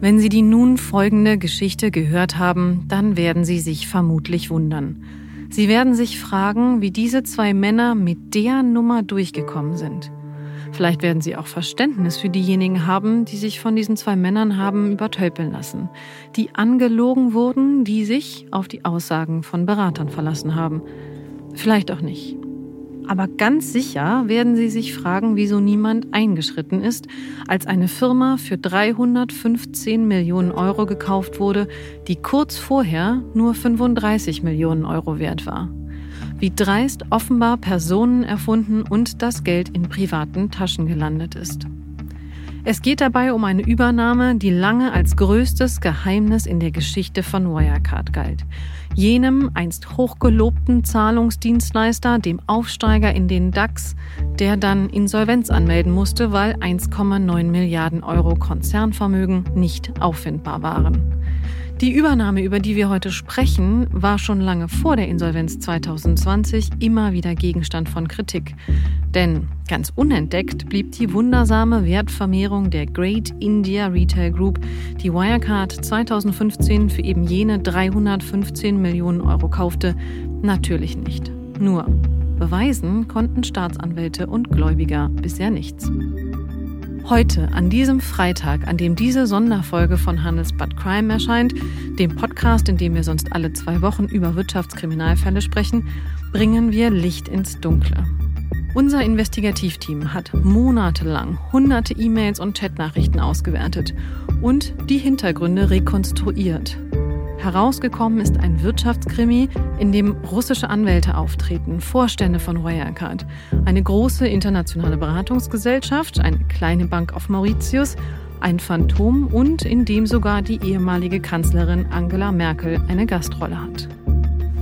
Wenn Sie die nun folgende Geschichte gehört haben, dann werden Sie sich vermutlich wundern. Sie werden sich fragen, wie diese zwei Männer mit der Nummer durchgekommen sind. Vielleicht werden Sie auch Verständnis für diejenigen haben, die sich von diesen zwei Männern haben übertölpeln lassen, die angelogen wurden, die sich auf die Aussagen von Beratern verlassen haben. Vielleicht auch nicht. Aber ganz sicher werden Sie sich fragen, wieso niemand eingeschritten ist, als eine Firma für 315 Millionen Euro gekauft wurde, die kurz vorher nur 35 Millionen Euro wert war. Wie dreist offenbar Personen erfunden und das Geld in privaten Taschen gelandet ist. Es geht dabei um eine Übernahme, die lange als größtes Geheimnis in der Geschichte von Wirecard galt. Jenem einst hochgelobten Zahlungsdienstleister, dem Aufsteiger in den DAX, der dann Insolvenz anmelden musste, weil 1,9 Milliarden Euro Konzernvermögen nicht auffindbar waren. Die Übernahme, über die wir heute sprechen, war schon lange vor der Insolvenz 2020 immer wieder Gegenstand von Kritik. Denn ganz unentdeckt blieb die wundersame Wertvermehrung der Great India Retail Group, die Wirecard 2015 für eben jene 315 Millionen Euro kaufte, natürlich nicht. Nur beweisen konnten Staatsanwälte und Gläubiger bisher nichts. Heute, an diesem Freitag, an dem diese Sonderfolge von Handelsbad Crime erscheint, dem Podcast, in dem wir sonst alle zwei Wochen über Wirtschaftskriminalfälle sprechen, bringen wir Licht ins Dunkle. Unser Investigativteam hat monatelang hunderte E-Mails und Chatnachrichten ausgewertet und die Hintergründe rekonstruiert. Herausgekommen ist ein Wirtschaftskrimi, in dem russische Anwälte auftreten, Vorstände von Wirecard, eine große internationale Beratungsgesellschaft, eine kleine Bank auf Mauritius, ein Phantom und in dem sogar die ehemalige Kanzlerin Angela Merkel eine Gastrolle hat.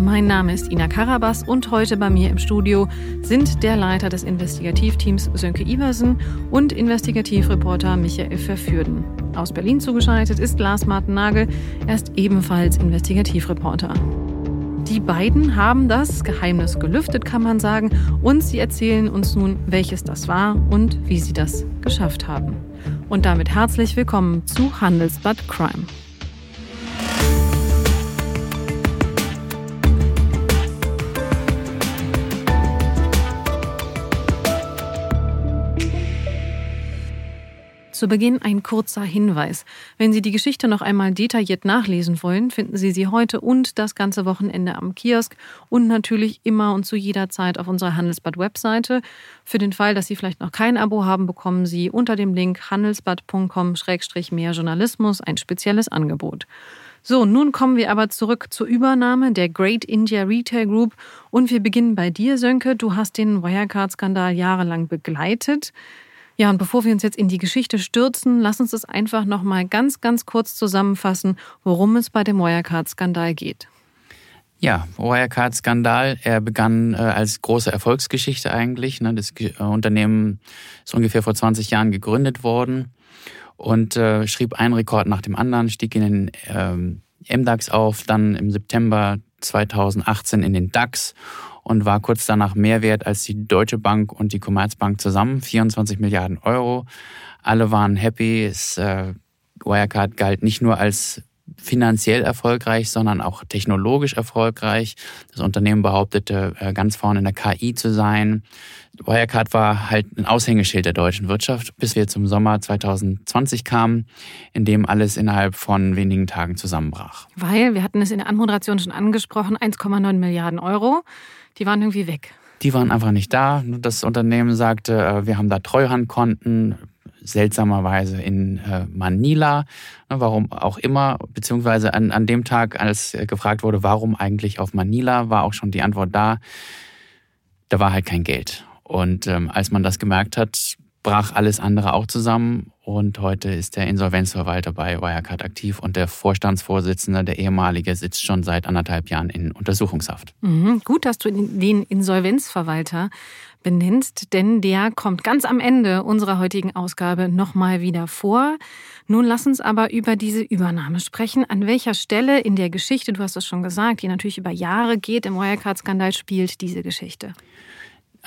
Mein Name ist Ina Karabas und heute bei mir im Studio sind der Leiter des Investigativteams Sönke Iversen und Investigativreporter Michael Verfürden. Aus Berlin zugeschaltet ist Lars Martin Nagel, er ist ebenfalls Investigativreporter. Die beiden haben das Geheimnis gelüftet, kann man sagen, und sie erzählen uns nun, welches das war und wie sie das geschafft haben. Und damit herzlich willkommen zu Handelsbad Crime. Zu Beginn ein kurzer Hinweis. Wenn Sie die Geschichte noch einmal detailliert nachlesen wollen, finden Sie sie heute und das ganze Wochenende am Kiosk und natürlich immer und zu jeder Zeit auf unserer Handelsbad-Webseite. Für den Fall, dass Sie vielleicht noch kein Abo haben, bekommen Sie unter dem Link handelsbad.com-mehr Journalismus ein spezielles Angebot. So, nun kommen wir aber zurück zur Übernahme der Great India Retail Group und wir beginnen bei dir, Sönke. Du hast den Wirecard-Skandal jahrelang begleitet. Ja, und bevor wir uns jetzt in die Geschichte stürzen, lass uns das einfach nochmal ganz, ganz kurz zusammenfassen, worum es bei dem Wirecard-Skandal geht. Ja, Wirecard-Skandal, er begann äh, als große Erfolgsgeschichte eigentlich. Ne? Das äh, Unternehmen ist ungefähr vor 20 Jahren gegründet worden und äh, schrieb einen Rekord nach dem anderen, stieg in den ähm, MDAX auf, dann im September 2018 in den DAX und war kurz danach mehr wert als die Deutsche Bank und die Commerzbank zusammen, 24 Milliarden Euro. Alle waren happy. Es, äh, Wirecard galt nicht nur als finanziell erfolgreich, sondern auch technologisch erfolgreich. Das Unternehmen behauptete, äh, ganz vorne in der KI zu sein. Wirecard war halt ein Aushängeschild der deutschen Wirtschaft, bis wir zum Sommer 2020 kamen, in dem alles innerhalb von wenigen Tagen zusammenbrach. Weil, wir hatten es in der Anmoderation schon angesprochen, 1,9 Milliarden Euro, die waren irgendwie weg. Die waren einfach nicht da. Das Unternehmen sagte, äh, wir haben da Treuhandkonten, seltsamerweise in äh, Manila, warum auch immer, beziehungsweise an, an dem Tag, als gefragt wurde, warum eigentlich auf Manila, war auch schon die Antwort da, da war halt kein Geld. Und ähm, als man das gemerkt hat, brach alles andere auch zusammen und heute ist der Insolvenzverwalter bei Wirecard aktiv und der Vorstandsvorsitzende, der ehemalige, sitzt schon seit anderthalb Jahren in Untersuchungshaft. Mhm, gut, dass du den Insolvenzverwalter benennst, denn der kommt ganz am Ende unserer heutigen Ausgabe nochmal wieder vor. Nun lass uns aber über diese Übernahme sprechen. An welcher Stelle in der Geschichte, du hast es schon gesagt, die natürlich über Jahre geht, im Wirecard-Skandal spielt diese Geschichte?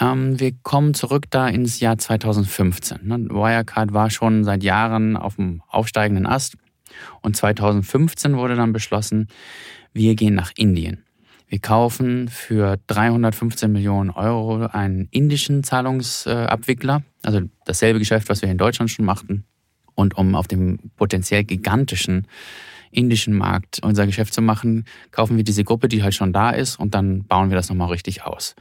Ähm, wir kommen zurück da ins Jahr 2015. Ne? Wirecard war schon seit Jahren auf dem aufsteigenden Ast. Und 2015 wurde dann beschlossen, wir gehen nach Indien. Wir kaufen für 315 Millionen Euro einen indischen Zahlungsabwickler, also dasselbe Geschäft, was wir in Deutschland schon machten. Und um auf dem potenziell gigantischen indischen Markt unser Geschäft zu machen, kaufen wir diese Gruppe, die halt schon da ist, und dann bauen wir das nochmal richtig aus.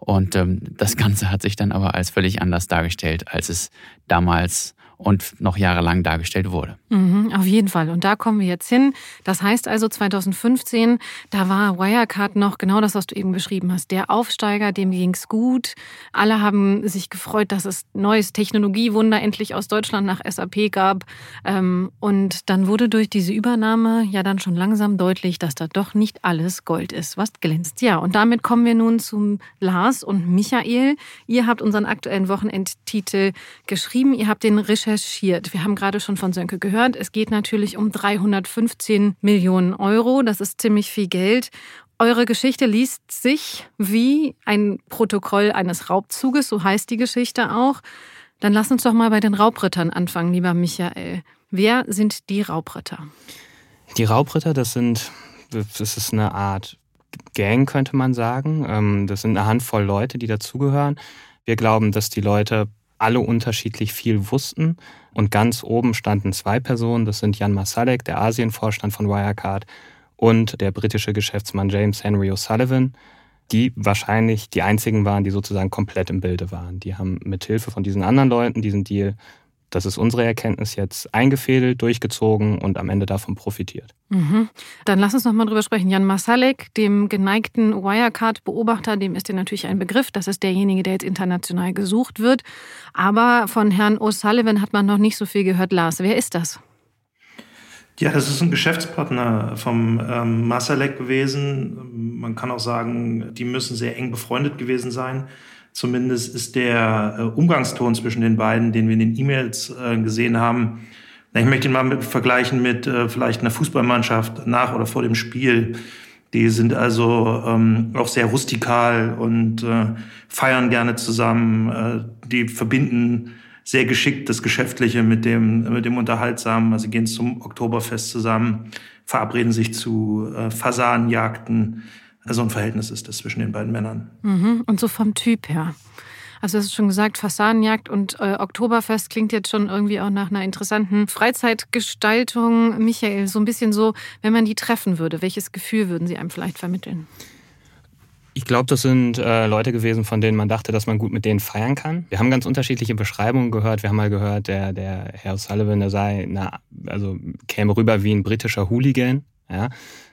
Und ähm, das Ganze hat sich dann aber als völlig anders dargestellt, als es damals und noch jahrelang dargestellt wurde. Mhm, auf jeden Fall. Und da kommen wir jetzt hin. Das heißt also 2015, da war Wirecard noch genau das, was du eben beschrieben hast. Der Aufsteiger, dem ging's gut. Alle haben sich gefreut, dass es neues Technologiewunder endlich aus Deutschland nach SAP gab. Ähm, und dann wurde durch diese Übernahme ja dann schon langsam deutlich, dass da doch nicht alles Gold ist, was glänzt. Ja, und damit kommen wir nun zum Lars und Michael. Ihr habt unseren aktuellen Wochenendtitel geschrieben. Ihr habt den Recherche recherchiert. Wir haben gerade schon von Sönke gehört. Es geht natürlich um 315 Millionen Euro. Das ist ziemlich viel Geld. Eure Geschichte liest sich wie ein Protokoll eines Raubzuges, so heißt die Geschichte auch. Dann lass uns doch mal bei den Raubrittern anfangen, lieber Michael. Wer sind die Raubritter? Die Raubritter, das sind, das ist eine Art Gang, könnte man sagen. Ähm, das sind eine Handvoll Leute, die dazugehören. Wir glauben, dass die Leute alle unterschiedlich viel wussten. Und ganz oben standen zwei Personen, das sind Jan Masalek, der Asienvorstand von Wirecard, und der britische Geschäftsmann James Henry O'Sullivan, die wahrscheinlich die einzigen waren, die sozusagen komplett im Bilde waren. Die haben mit Hilfe von diesen anderen Leuten diesen Deal das ist unsere Erkenntnis jetzt eingefädelt, durchgezogen und am Ende davon profitiert. Mhm. Dann lass uns noch mal drüber sprechen. Jan Masalek, dem geneigten Wirecard-Beobachter, dem ist dir natürlich ein Begriff. Das ist derjenige, der jetzt international gesucht wird. Aber von Herrn O'Sullivan hat man noch nicht so viel gehört. Lars, wer ist das? Ja, das ist ein Geschäftspartner vom ähm, Masalek gewesen. Man kann auch sagen, die müssen sehr eng befreundet gewesen sein. Zumindest ist der äh, Umgangston zwischen den beiden, den wir in den E-Mails äh, gesehen haben, ich möchte ihn mal mit, vergleichen mit äh, vielleicht einer Fußballmannschaft nach oder vor dem Spiel. Die sind also ähm, auch sehr rustikal und äh, feiern gerne zusammen. Äh, die verbinden sehr geschickt das Geschäftliche mit dem, mit dem Unterhaltsamen. Also gehen zum Oktoberfest zusammen, verabreden sich zu äh, Fasanenjagden so ein Verhältnis ist das zwischen den beiden Männern. Mhm. Und so vom Typ her. Also du hast schon gesagt, Fassadenjagd und äh, Oktoberfest klingt jetzt schon irgendwie auch nach einer interessanten Freizeitgestaltung. Michael, so ein bisschen so, wenn man die treffen würde, welches Gefühl würden sie einem vielleicht vermitteln? Ich glaube, das sind äh, Leute gewesen, von denen man dachte, dass man gut mit denen feiern kann. Wir haben ganz unterschiedliche Beschreibungen gehört. Wir haben mal gehört, der, der Herr Sullivan, der sei, na, also käme rüber wie ein britischer Hooligan. Ja,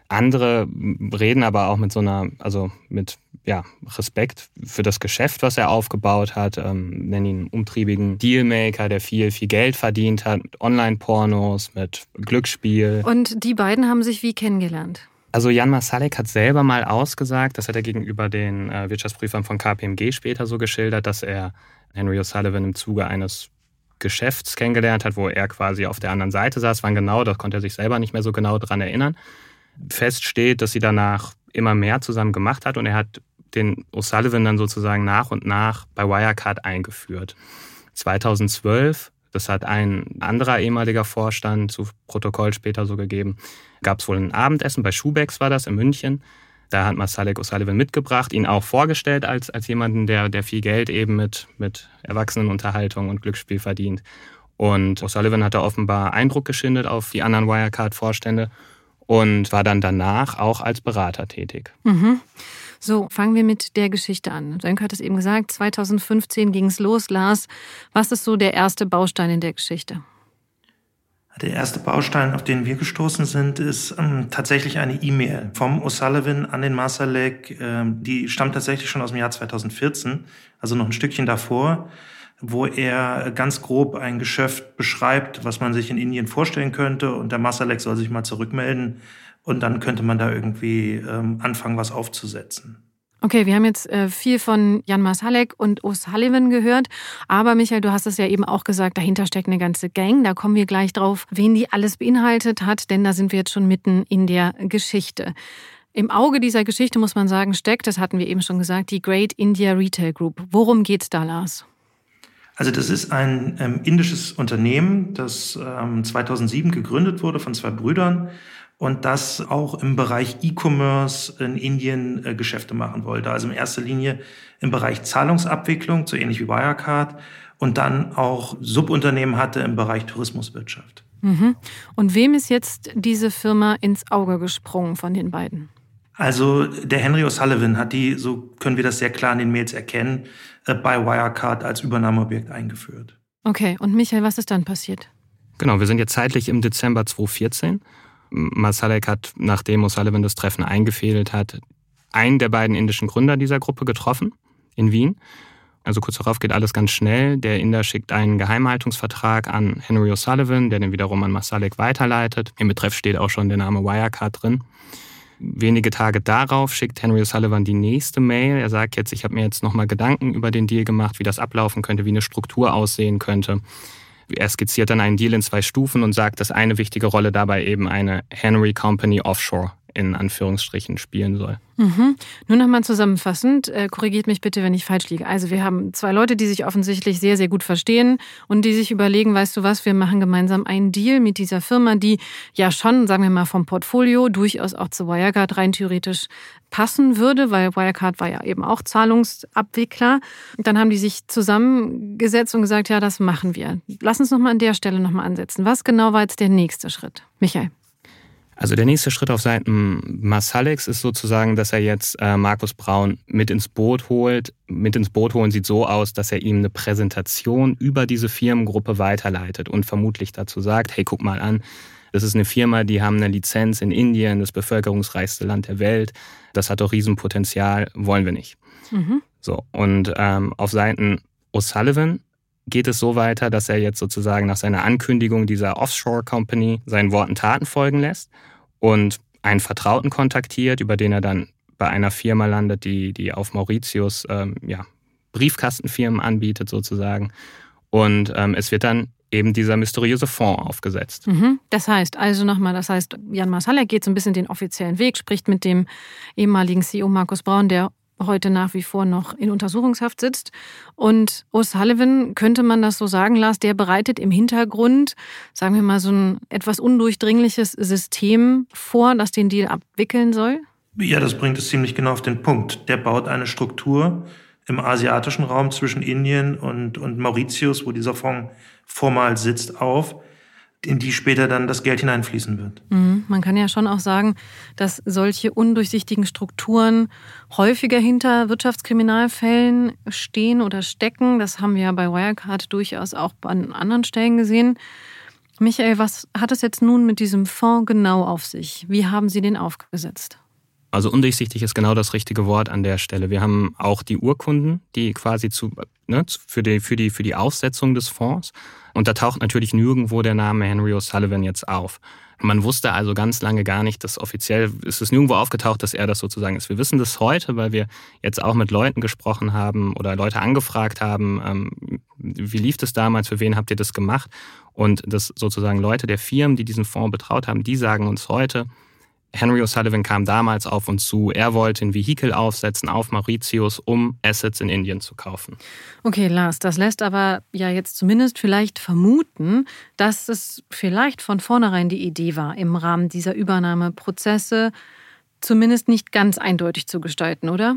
andere reden aber auch mit so einer, also mit ja, Respekt für das Geschäft, was er aufgebaut hat, ähm, nennen ihn umtriebigen Dealmaker, der viel, viel Geld verdient hat, mit Online-Pornos, mit Glücksspiel. Und die beiden haben sich wie kennengelernt? Also Jan Masalek hat selber mal ausgesagt, das hat er gegenüber den äh, Wirtschaftsprüfern von KPMG später so geschildert, dass er Henry O'Sullivan im Zuge eines Geschäfts kennengelernt hat, wo er quasi auf der anderen Seite saß. Wann genau, das konnte er sich selber nicht mehr so genau dran erinnern feststeht, dass sie danach immer mehr zusammen gemacht hat und er hat den O'Sullivan dann sozusagen nach und nach bei Wirecard eingeführt. 2012, das hat ein anderer ehemaliger Vorstand zu Protokoll später so gegeben, gab es wohl ein Abendessen, bei Schubex war das in München. Da hat Masalek O'Sullivan mitgebracht, ihn auch vorgestellt als, als jemanden, der, der viel Geld eben mit, mit Erwachsenenunterhaltung und Glücksspiel verdient. Und O'Sullivan hat da offenbar Eindruck geschindet auf die anderen Wirecard-Vorstände und war dann danach auch als Berater tätig. Mhm. So, fangen wir mit der Geschichte an. Sönke hat es eben gesagt, 2015 ging es los. Lars, was ist so der erste Baustein in der Geschichte? Der erste Baustein, auf den wir gestoßen sind, ist ähm, tatsächlich eine E-Mail vom O'Sullivan an den Masalek. Ähm, die stammt tatsächlich schon aus dem Jahr 2014, also noch ein Stückchen davor wo er ganz grob ein Geschäft beschreibt, was man sich in Indien vorstellen könnte. Und der Masalek soll sich mal zurückmelden. Und dann könnte man da irgendwie ähm, anfangen, was aufzusetzen. Okay, wir haben jetzt äh, viel von Jan Masalek und O'Sullivan gehört. Aber Michael, du hast es ja eben auch gesagt, dahinter steckt eine ganze Gang. Da kommen wir gleich drauf, wen die alles beinhaltet hat, denn da sind wir jetzt schon mitten in der Geschichte. Im Auge dieser Geschichte muss man sagen, steckt, das hatten wir eben schon gesagt, die Great India Retail Group. Worum geht's da, Lars? Also das ist ein ähm, indisches Unternehmen, das ähm, 2007 gegründet wurde von zwei Brüdern und das auch im Bereich E-Commerce in Indien äh, Geschäfte machen wollte. Also in erster Linie im Bereich Zahlungsabwicklung, so ähnlich wie Wirecard, und dann auch Subunternehmen hatte im Bereich Tourismuswirtschaft. Mhm. Und wem ist jetzt diese Firma ins Auge gesprungen von den beiden? Also der Henry O'Sullivan hat die, so können wir das sehr klar in den Mails erkennen, äh, bei Wirecard als Übernahmeobjekt eingeführt. Okay, und Michael, was ist dann passiert? Genau, wir sind jetzt zeitlich im Dezember 2014. Masalek hat, nachdem O'Sullivan das Treffen eingefädelt hat, einen der beiden indischen Gründer dieser Gruppe getroffen in Wien. Also kurz darauf geht alles ganz schnell. Der Inder schickt einen Geheimhaltungsvertrag an Henry O'Sullivan, der den wiederum an Masalek weiterleitet. Im Betreff steht auch schon der Name Wirecard drin. Wenige Tage darauf schickt Henry O'Sullivan die nächste Mail. Er sagt jetzt, ich habe mir jetzt nochmal Gedanken über den Deal gemacht, wie das ablaufen könnte, wie eine Struktur aussehen könnte. Er skizziert dann einen Deal in zwei Stufen und sagt, dass eine wichtige Rolle dabei eben eine Henry Company Offshore in Anführungsstrichen spielen soll. Mhm. Nur nochmal zusammenfassend, äh, korrigiert mich bitte, wenn ich falsch liege. Also wir haben zwei Leute, die sich offensichtlich sehr, sehr gut verstehen und die sich überlegen, weißt du was, wir machen gemeinsam einen Deal mit dieser Firma, die ja schon, sagen wir mal, vom Portfolio durchaus auch zu Wirecard rein theoretisch passen würde, weil Wirecard war ja eben auch Zahlungsabwickler. Dann haben die sich zusammengesetzt und gesagt, ja, das machen wir. Lass uns nochmal an der Stelle nochmal ansetzen. Was genau war jetzt der nächste Schritt? Michael. Also der nächste Schritt auf Seiten Massalex ist sozusagen, dass er jetzt äh, Markus Braun mit ins Boot holt. Mit ins Boot holen sieht so aus, dass er ihm eine Präsentation über diese Firmengruppe weiterleitet und vermutlich dazu sagt, hey, guck mal an, das ist eine Firma, die haben eine Lizenz in Indien, das bevölkerungsreichste Land der Welt. Das hat doch Riesenpotenzial, wollen wir nicht. Mhm. So, und ähm, auf Seiten O'Sullivan geht es so weiter, dass er jetzt sozusagen nach seiner Ankündigung dieser Offshore Company seinen Worten Taten folgen lässt und einen Vertrauten kontaktiert, über den er dann bei einer Firma landet, die, die auf Mauritius ähm, ja, Briefkastenfirmen anbietet sozusagen. Und ähm, es wird dann eben dieser mysteriöse Fonds aufgesetzt. Mhm. Das heißt, also nochmal, das heißt, Jan Masalek geht so ein bisschen den offiziellen Weg, spricht mit dem ehemaligen CEO Markus Braun, der heute nach wie vor noch in Untersuchungshaft sitzt. Und O'Sullivan, könnte man das so sagen, Lars, der bereitet im Hintergrund, sagen wir mal, so ein etwas undurchdringliches System vor, das den Deal abwickeln soll? Ja, das bringt es ziemlich genau auf den Punkt. Der baut eine Struktur im asiatischen Raum zwischen Indien und, und Mauritius, wo dieser Fonds formal sitzt, auf, in die später dann das Geld hineinfließen wird. Mhm. Man kann ja schon auch sagen, dass solche undurchsichtigen Strukturen häufiger hinter Wirtschaftskriminalfällen stehen oder stecken. Das haben wir ja bei Wirecard durchaus auch an anderen Stellen gesehen. Michael, was hat es jetzt nun mit diesem Fonds genau auf sich? Wie haben Sie den aufgesetzt? Also undurchsichtig ist genau das richtige Wort an der Stelle. Wir haben auch die Urkunden, die quasi zu, ne, für, die, für, die, für die Aussetzung des Fonds. Und da taucht natürlich nirgendwo der Name Henry O'Sullivan jetzt auf. Man wusste also ganz lange gar nicht, dass offiziell ist es nirgendwo aufgetaucht, dass er das sozusagen ist. Wir wissen das heute, weil wir jetzt auch mit Leuten gesprochen haben oder Leute angefragt haben, ähm, wie lief das damals, für wen habt ihr das gemacht? Und das sozusagen Leute der Firmen, die diesen Fonds betraut haben, die sagen uns heute, Henry O'Sullivan kam damals auf uns zu. Er wollte ein Vehikel aufsetzen auf Mauritius, um Assets in Indien zu kaufen. Okay, Lars, das lässt aber ja jetzt zumindest vielleicht vermuten, dass es vielleicht von vornherein die Idee war, im Rahmen dieser Übernahmeprozesse zumindest nicht ganz eindeutig zu gestalten, oder?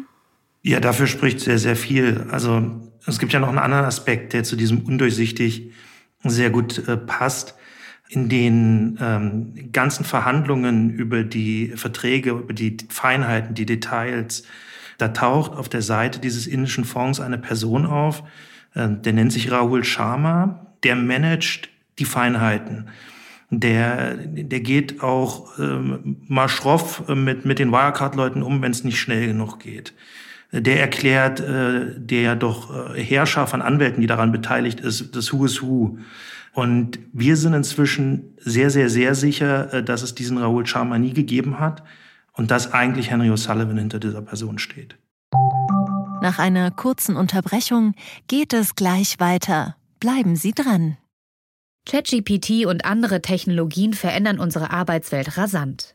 Ja, dafür spricht sehr, sehr viel. Also es gibt ja noch einen anderen Aspekt, der zu diesem undurchsichtig sehr gut äh, passt in den ähm, ganzen Verhandlungen über die Verträge, über die Feinheiten, die Details, da taucht auf der Seite dieses indischen Fonds eine Person auf, äh, der nennt sich Rahul Sharma, der managt die Feinheiten. Der, der geht auch ähm, mal schroff äh, mit, mit den Wirecard-Leuten um, wenn es nicht schnell genug geht. Der erklärt äh, der doch äh, Herrscher von Anwälten, die daran beteiligt ist, das Who is Who. Und wir sind inzwischen sehr, sehr, sehr sicher, äh, dass es diesen Raoul Sharma nie gegeben hat und dass eigentlich Henry O'Sullivan hinter dieser Person steht. Nach einer kurzen Unterbrechung geht es gleich weiter. Bleiben Sie dran. ChatGPT und andere Technologien verändern unsere Arbeitswelt rasant.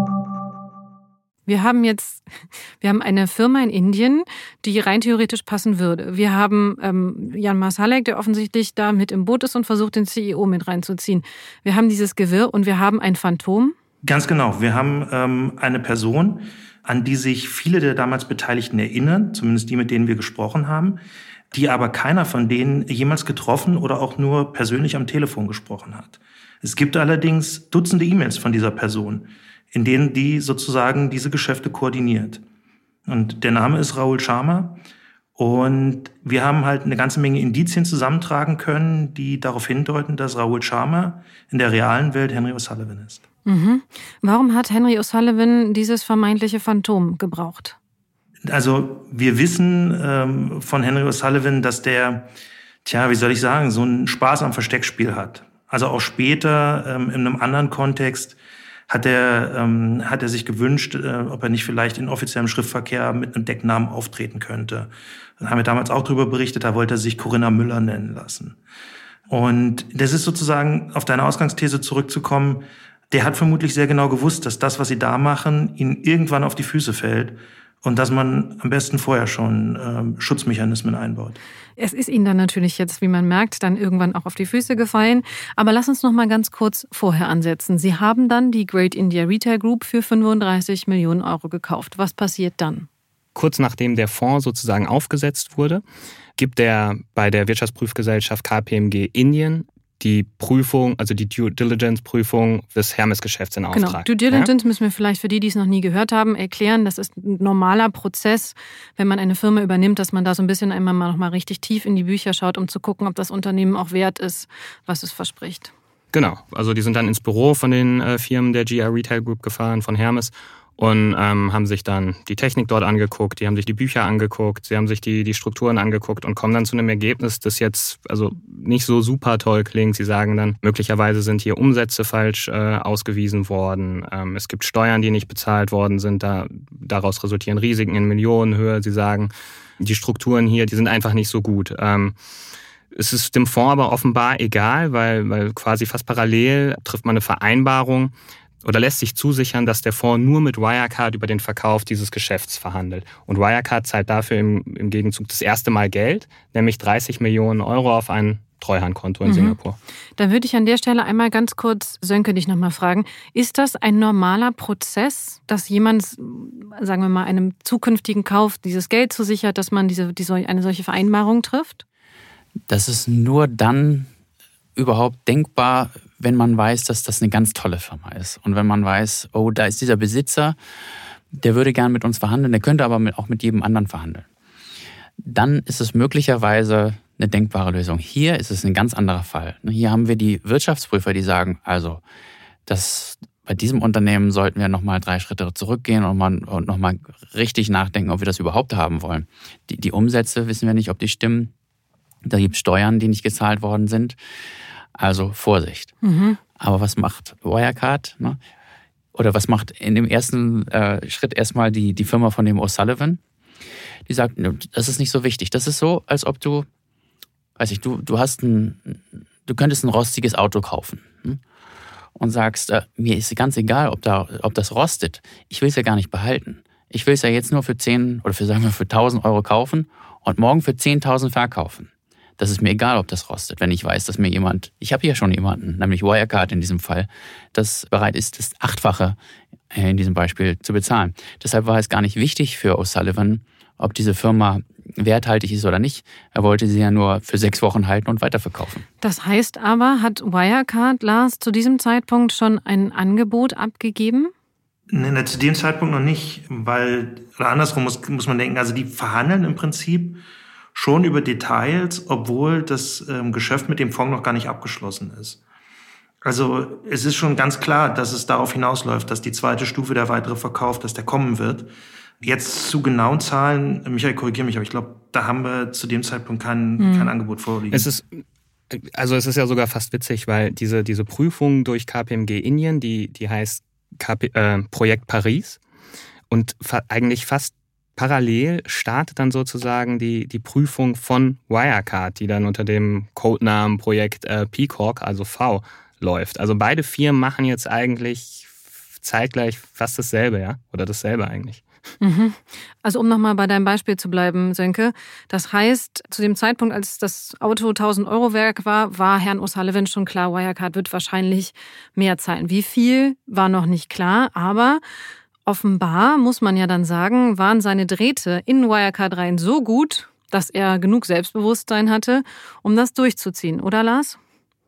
Wir haben jetzt, wir haben eine Firma in Indien, die rein theoretisch passen würde. Wir haben ähm, Jan Masalek, der offensichtlich da mit im Boot ist und versucht, den CEO mit reinzuziehen. Wir haben dieses Gewirr und wir haben ein Phantom. Ganz genau. Wir haben ähm, eine Person, an die sich viele der damals Beteiligten erinnern, zumindest die, mit denen wir gesprochen haben, die aber keiner von denen jemals getroffen oder auch nur persönlich am Telefon gesprochen hat. Es gibt allerdings Dutzende E-Mails von dieser Person in denen die sozusagen diese Geschäfte koordiniert. Und der Name ist Raoul Sharma. Und wir haben halt eine ganze Menge Indizien zusammentragen können, die darauf hindeuten, dass Raoul Sharma in der realen Welt Henry O'Sullivan ist. Mhm. Warum hat Henry O'Sullivan dieses vermeintliche Phantom gebraucht? Also wir wissen ähm, von Henry O'Sullivan, dass der, tja, wie soll ich sagen, so einen Spaß am Versteckspiel hat. Also auch später ähm, in einem anderen Kontext hat er, ähm, hat er sich gewünscht, äh, ob er nicht vielleicht in offiziellem Schriftverkehr mit einem Decknamen auftreten könnte. Dann haben wir damals auch darüber berichtet, da wollte er sich Corinna Müller nennen lassen. Und das ist sozusagen, auf deine Ausgangsthese zurückzukommen, der hat vermutlich sehr genau gewusst, dass das, was sie da machen, ihnen irgendwann auf die Füße fällt und dass man am besten vorher schon ähm, Schutzmechanismen einbaut. Es ist Ihnen dann natürlich jetzt, wie man merkt, dann irgendwann auch auf die Füße gefallen. Aber lass uns noch mal ganz kurz vorher ansetzen. Sie haben dann die Great India Retail Group für 35 Millionen Euro gekauft. Was passiert dann? Kurz nachdem der Fonds sozusagen aufgesetzt wurde, gibt er bei der Wirtschaftsprüfgesellschaft KPMG Indien die Prüfung, also die Due Diligence-Prüfung des Hermes-Geschäfts in genau. Auftrag. Genau. Due Diligence ja? müssen wir vielleicht für die, die es noch nie gehört haben, erklären. Das ist ein normaler Prozess, wenn man eine Firma übernimmt, dass man da so ein bisschen einmal mal noch mal richtig tief in die Bücher schaut, um zu gucken, ob das Unternehmen auch wert ist, was es verspricht. Genau. Also die sind dann ins Büro von den äh, Firmen der GR Retail Group gefahren, von Hermes und ähm, haben sich dann die Technik dort angeguckt, die haben sich die Bücher angeguckt, sie haben sich die, die Strukturen angeguckt und kommen dann zu einem Ergebnis, das jetzt also nicht so super toll klingt. Sie sagen dann, möglicherweise sind hier Umsätze falsch äh, ausgewiesen worden, ähm, es gibt Steuern, die nicht bezahlt worden sind, da, daraus resultieren Risiken in Millionenhöhe. Sie sagen, die Strukturen hier, die sind einfach nicht so gut. Ähm, es ist dem Fonds aber offenbar egal, weil, weil quasi fast parallel trifft man eine Vereinbarung, oder lässt sich zusichern, dass der Fonds nur mit Wirecard über den Verkauf dieses Geschäfts verhandelt. Und Wirecard zahlt dafür im, im Gegenzug das erste Mal Geld, nämlich 30 Millionen Euro auf ein Treuhandkonto in mhm. Singapur. Da würde ich an der Stelle einmal ganz kurz Sönke dich nochmal fragen. Ist das ein normaler Prozess, dass jemand, sagen wir mal, einem zukünftigen Kauf dieses Geld zusichert, dass man diese, diese, eine solche Vereinbarung trifft? Das ist nur dann überhaupt denkbar, wenn man weiß, dass das eine ganz tolle Firma ist. Und wenn man weiß, oh, da ist dieser Besitzer, der würde gern mit uns verhandeln, der könnte aber auch mit jedem anderen verhandeln. Dann ist es möglicherweise eine denkbare Lösung. Hier ist es ein ganz anderer Fall. Hier haben wir die Wirtschaftsprüfer, die sagen, also, das, bei diesem Unternehmen sollten wir nochmal drei Schritte zurückgehen und, mal, und nochmal richtig nachdenken, ob wir das überhaupt haben wollen. Die, die Umsätze wissen wir nicht, ob die stimmen. Da gibt es Steuern, die nicht gezahlt worden sind. Also Vorsicht. Mhm. Aber was macht Wirecard? Ne? Oder was macht in dem ersten äh, Schritt erstmal die, die Firma von dem O'Sullivan? Die sagt, das ist nicht so wichtig. Das ist so, als ob du, weiß ich, du, du hast ein, du könntest ein rostiges Auto kaufen. Hm? Und sagst, äh, mir ist ganz egal, ob, da, ob das rostet. Ich will es ja gar nicht behalten. Ich will es ja jetzt nur für 10 oder für, sagen wir, für 1000 Euro kaufen und morgen für 10.000 verkaufen. Das ist mir egal, ob das rostet, wenn ich weiß, dass mir jemand, ich habe hier schon jemanden, nämlich Wirecard in diesem Fall, das bereit ist, das Achtfache in diesem Beispiel zu bezahlen. Deshalb war es gar nicht wichtig für O'Sullivan, ob diese Firma werthaltig ist oder nicht. Er wollte sie ja nur für sechs Wochen halten und weiterverkaufen. Das heißt aber, hat Wirecard Lars zu diesem Zeitpunkt schon ein Angebot abgegeben? Nee, zu dem Zeitpunkt noch nicht, weil, oder andersrum muss, muss man denken, also die verhandeln im Prinzip schon über Details, obwohl das ähm, Geschäft mit dem Fonds noch gar nicht abgeschlossen ist. Also es ist schon ganz klar, dass es darauf hinausläuft, dass die zweite Stufe der weitere Verkauf, dass der kommen wird. Jetzt zu genauen Zahlen, Michael, korrigiere mich, aber ich glaube, da haben wir zu dem Zeitpunkt kein, mhm. kein Angebot vorliegen. Es ist, also es ist ja sogar fast witzig, weil diese, diese Prüfung durch KPMG Indien, die, die heißt KP, äh, Projekt Paris und fa eigentlich fast parallel startet dann sozusagen die, die Prüfung von Wirecard, die dann unter dem Codenamen Projekt äh, Peacock, also V, läuft. Also beide Firmen machen jetzt eigentlich zeitgleich fast dasselbe, ja? Oder dasselbe eigentlich. Mhm. Also um nochmal bei deinem Beispiel zu bleiben, Sönke, das heißt, zu dem Zeitpunkt, als das Auto 1000 Euro Werk war, war Herrn O'Sullivan schon klar, Wirecard wird wahrscheinlich mehr zahlen. Wie viel war noch nicht klar, aber offenbar, muss man ja dann sagen, waren seine Drähte in Wirecard rein so gut, dass er genug Selbstbewusstsein hatte, um das durchzuziehen, oder Lars?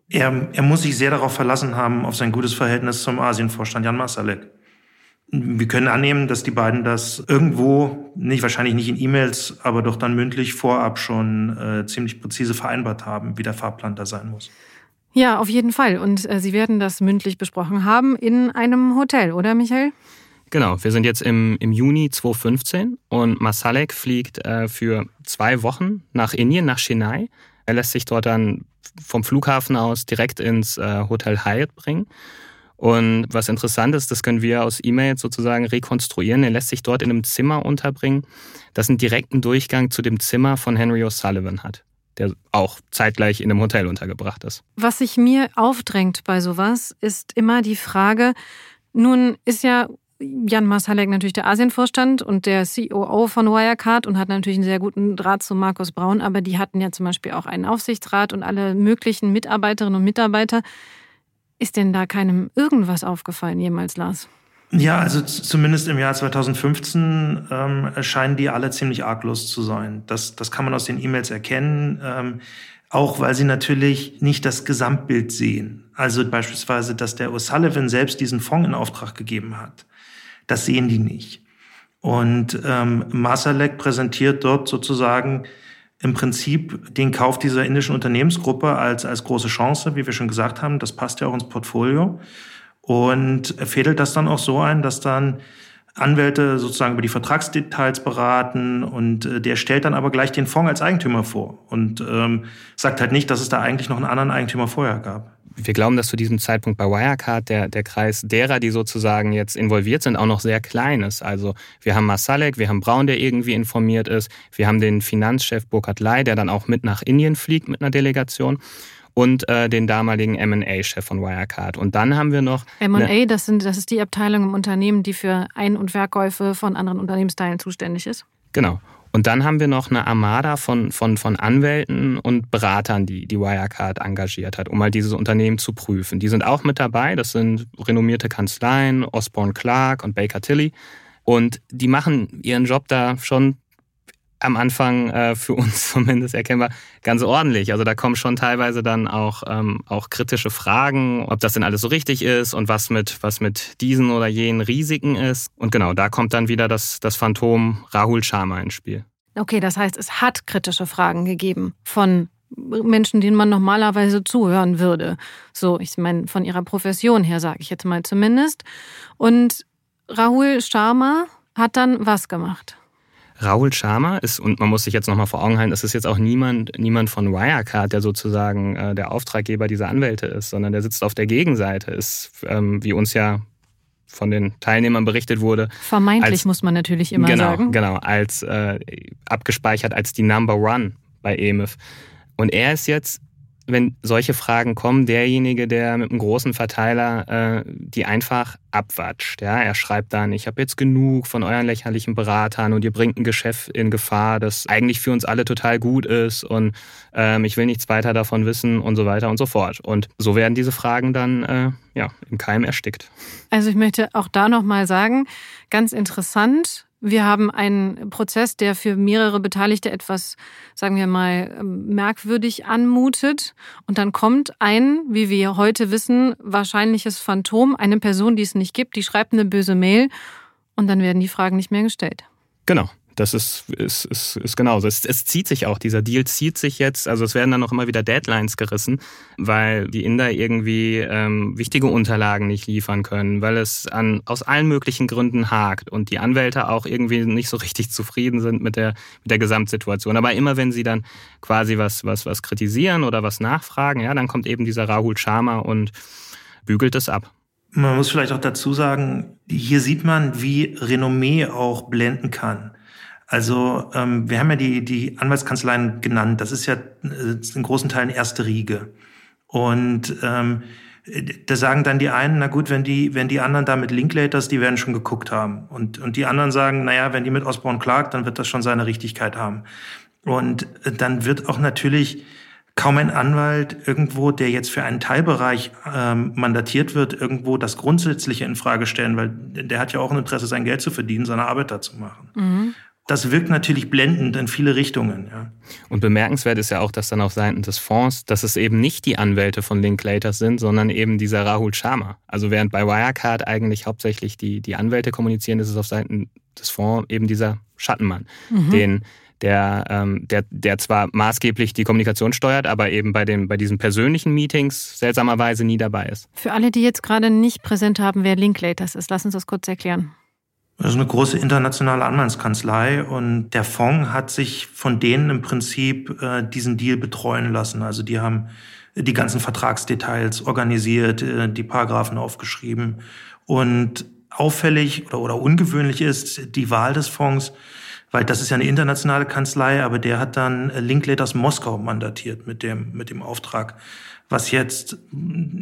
Er, er muss sich sehr darauf verlassen haben, auf sein gutes Verhältnis zum Asienvorstand Jan Masalek. Wir können annehmen, dass die beiden das irgendwo, nicht wahrscheinlich nicht in E-Mails, aber doch dann mündlich vorab schon äh, ziemlich präzise vereinbart haben, wie der Fahrplan da sein muss. Ja, auf jeden Fall. Und äh, Sie werden das mündlich besprochen haben in einem Hotel, oder Michael? Genau, wir sind jetzt im, im Juni 2015 und Masalek fliegt äh, für zwei Wochen nach Indien, nach Chennai. Er lässt sich dort dann vom Flughafen aus direkt ins äh, Hotel Hyatt bringen. Und was interessant ist, das können wir aus E-Mails sozusagen rekonstruieren. Er lässt sich dort in einem Zimmer unterbringen, das einen direkten Durchgang zu dem Zimmer von Henry O'Sullivan hat, der auch zeitgleich in einem Hotel untergebracht ist. Was sich mir aufdrängt bei sowas, ist immer die Frage, nun ist ja Jan Masalek natürlich der Asienvorstand und der COO von Wirecard und hat natürlich einen sehr guten Draht zu Markus Braun, aber die hatten ja zum Beispiel auch einen Aufsichtsrat und alle möglichen Mitarbeiterinnen und Mitarbeiter. Ist denn da keinem irgendwas aufgefallen jemals, Lars? Ja, also zumindest im Jahr 2015 ähm, scheinen die alle ziemlich arglos zu sein. Das, das kann man aus den E-Mails erkennen, ähm, auch weil sie natürlich nicht das Gesamtbild sehen. Also beispielsweise, dass der O'Sullivan selbst diesen Fonds in Auftrag gegeben hat. Das sehen die nicht. Und ähm, Masalek präsentiert dort sozusagen im Prinzip den Kauf dieser indischen Unternehmensgruppe als, als große Chance, wie wir schon gesagt haben. Das passt ja auch ins Portfolio. Und fädelt das dann auch so ein, dass dann Anwälte sozusagen über die Vertragsdetails beraten und äh, der stellt dann aber gleich den Fonds als Eigentümer vor und ähm, sagt halt nicht, dass es da eigentlich noch einen anderen Eigentümer vorher gab wir glauben, dass zu diesem Zeitpunkt bei Wirecard der, der Kreis derer, die sozusagen jetzt involviert sind, auch noch sehr klein ist. Also wir haben Masalek, wir haben Braun, der irgendwie informiert ist, wir haben den Finanzchef Burkhard Lai, der dann auch mit nach Indien fliegt mit einer Delegation und äh, den damaligen M&A-Chef von Wirecard. Und dann haben wir noch... M&A, das, sind, das ist die Abteilung im Unternehmen, die für Ein- und Verkäufe von anderen Unternehmensteilen zuständig ist. Genau. Und dann haben wir noch eine Armada von, von, von Anwälten und Beratern, die, die Wirecard engagiert hat, um mal dieses Unternehmen zu prüfen. Die sind auch mit dabei. Das sind renommierte Kanzleien, Osborne Clark und Baker Tilly. Und die machen ihren Job da schon am Anfang äh, für uns zumindest erkennbar ganz ordentlich. Also da kommen schon teilweise dann auch, ähm, auch kritische Fragen, ob das denn alles so richtig ist und was mit, was mit diesen oder jenen Risiken ist. Und genau, da kommt dann wieder das, das Phantom Rahul Sharma ins Spiel. Okay, das heißt, es hat kritische Fragen gegeben von Menschen, denen man normalerweise zuhören würde. So, ich meine, von ihrer Profession her sage ich jetzt mal zumindest. Und Rahul Sharma hat dann was gemacht? Raul Sharma ist, und man muss sich jetzt nochmal vor Augen halten, es ist jetzt auch niemand, niemand von Wirecard, der sozusagen äh, der Auftraggeber dieser Anwälte ist, sondern der sitzt auf der Gegenseite, ist, ähm, wie uns ja von den Teilnehmern berichtet wurde. Vermeintlich als, muss man natürlich immer genau, sagen. Genau, als äh, abgespeichert als die Number One bei EMIF. Und er ist jetzt wenn solche Fragen kommen, derjenige, der mit einem großen Verteiler äh, die einfach abwatscht. Ja? Er schreibt dann, ich habe jetzt genug von euren lächerlichen Beratern und ihr bringt ein Geschäft in Gefahr, das eigentlich für uns alle total gut ist und ähm, ich will nichts weiter davon wissen und so weiter und so fort. Und so werden diese Fragen dann äh, ja, im Keim erstickt. Also ich möchte auch da nochmal sagen, ganz interessant, wir haben einen Prozess, der für mehrere Beteiligte etwas, sagen wir mal, ähm, merkwürdig anmutet. Und dann kommt ein, wie wir heute wissen, wahrscheinliches Phantom, eine Person, die es nicht gibt, die schreibt eine böse Mail und dann werden die Fragen nicht mehr gestellt. Genau. Das ist, ist, ist, ist genauso. Es, es zieht sich auch, dieser Deal zieht sich jetzt, also es werden dann noch immer wieder Deadlines gerissen, weil die Inder irgendwie ähm, wichtige Unterlagen nicht liefern können, weil es an, aus allen möglichen Gründen hakt und die Anwälte auch irgendwie nicht so richtig zufrieden sind mit der, mit der Gesamtsituation. Aber immer wenn sie dann quasi was, was, was kritisieren oder was nachfragen, ja, dann kommt eben dieser Rahul Sharma und bügelt es ab. Man muss vielleicht auch dazu sagen, hier sieht man, wie Renommee auch blenden kann. Also ähm, wir haben ja die, die Anwaltskanzleien genannt. Das ist ja äh, in großen Teilen erste Riege. Und ähm, da sagen dann die einen, na gut, wenn die, wenn die anderen da mit Linklaters, die werden schon geguckt haben. Und, und die anderen sagen, naja, wenn die mit Osborne Clark, dann wird das schon seine Richtigkeit haben. Und äh, dann wird auch natürlich kaum ein Anwalt irgendwo, der jetzt für einen Teilbereich ähm, mandatiert wird, irgendwo das Grundsätzliche in Frage stellen, weil der hat ja auch ein Interesse, sein Geld zu verdienen, seine Arbeit da zu machen. Mhm das wirkt natürlich blendend in viele Richtungen. Ja. Und bemerkenswert ist ja auch, dass dann auf Seiten des Fonds, dass es eben nicht die Anwälte von Linklaters sind, sondern eben dieser Rahul Sharma. Also während bei Wirecard eigentlich hauptsächlich die, die Anwälte kommunizieren, ist es auf Seiten des Fonds eben dieser Schattenmann, mhm. den der, ähm, der, der zwar maßgeblich die Kommunikation steuert, aber eben bei, den, bei diesen persönlichen Meetings seltsamerweise nie dabei ist. Für alle, die jetzt gerade nicht präsent haben, wer Linklaters ist, lass uns das kurz erklären. Das ist eine große internationale Anwaltskanzlei und der Fonds hat sich von denen im Prinzip äh, diesen Deal betreuen lassen. Also die haben die ganzen Vertragsdetails organisiert, äh, die Paragraphen aufgeschrieben. Und auffällig oder, oder ungewöhnlich ist die Wahl des Fonds, weil das ist ja eine internationale Kanzlei, aber der hat dann Linklaters Moskau mandatiert mit dem, mit dem Auftrag. Was jetzt,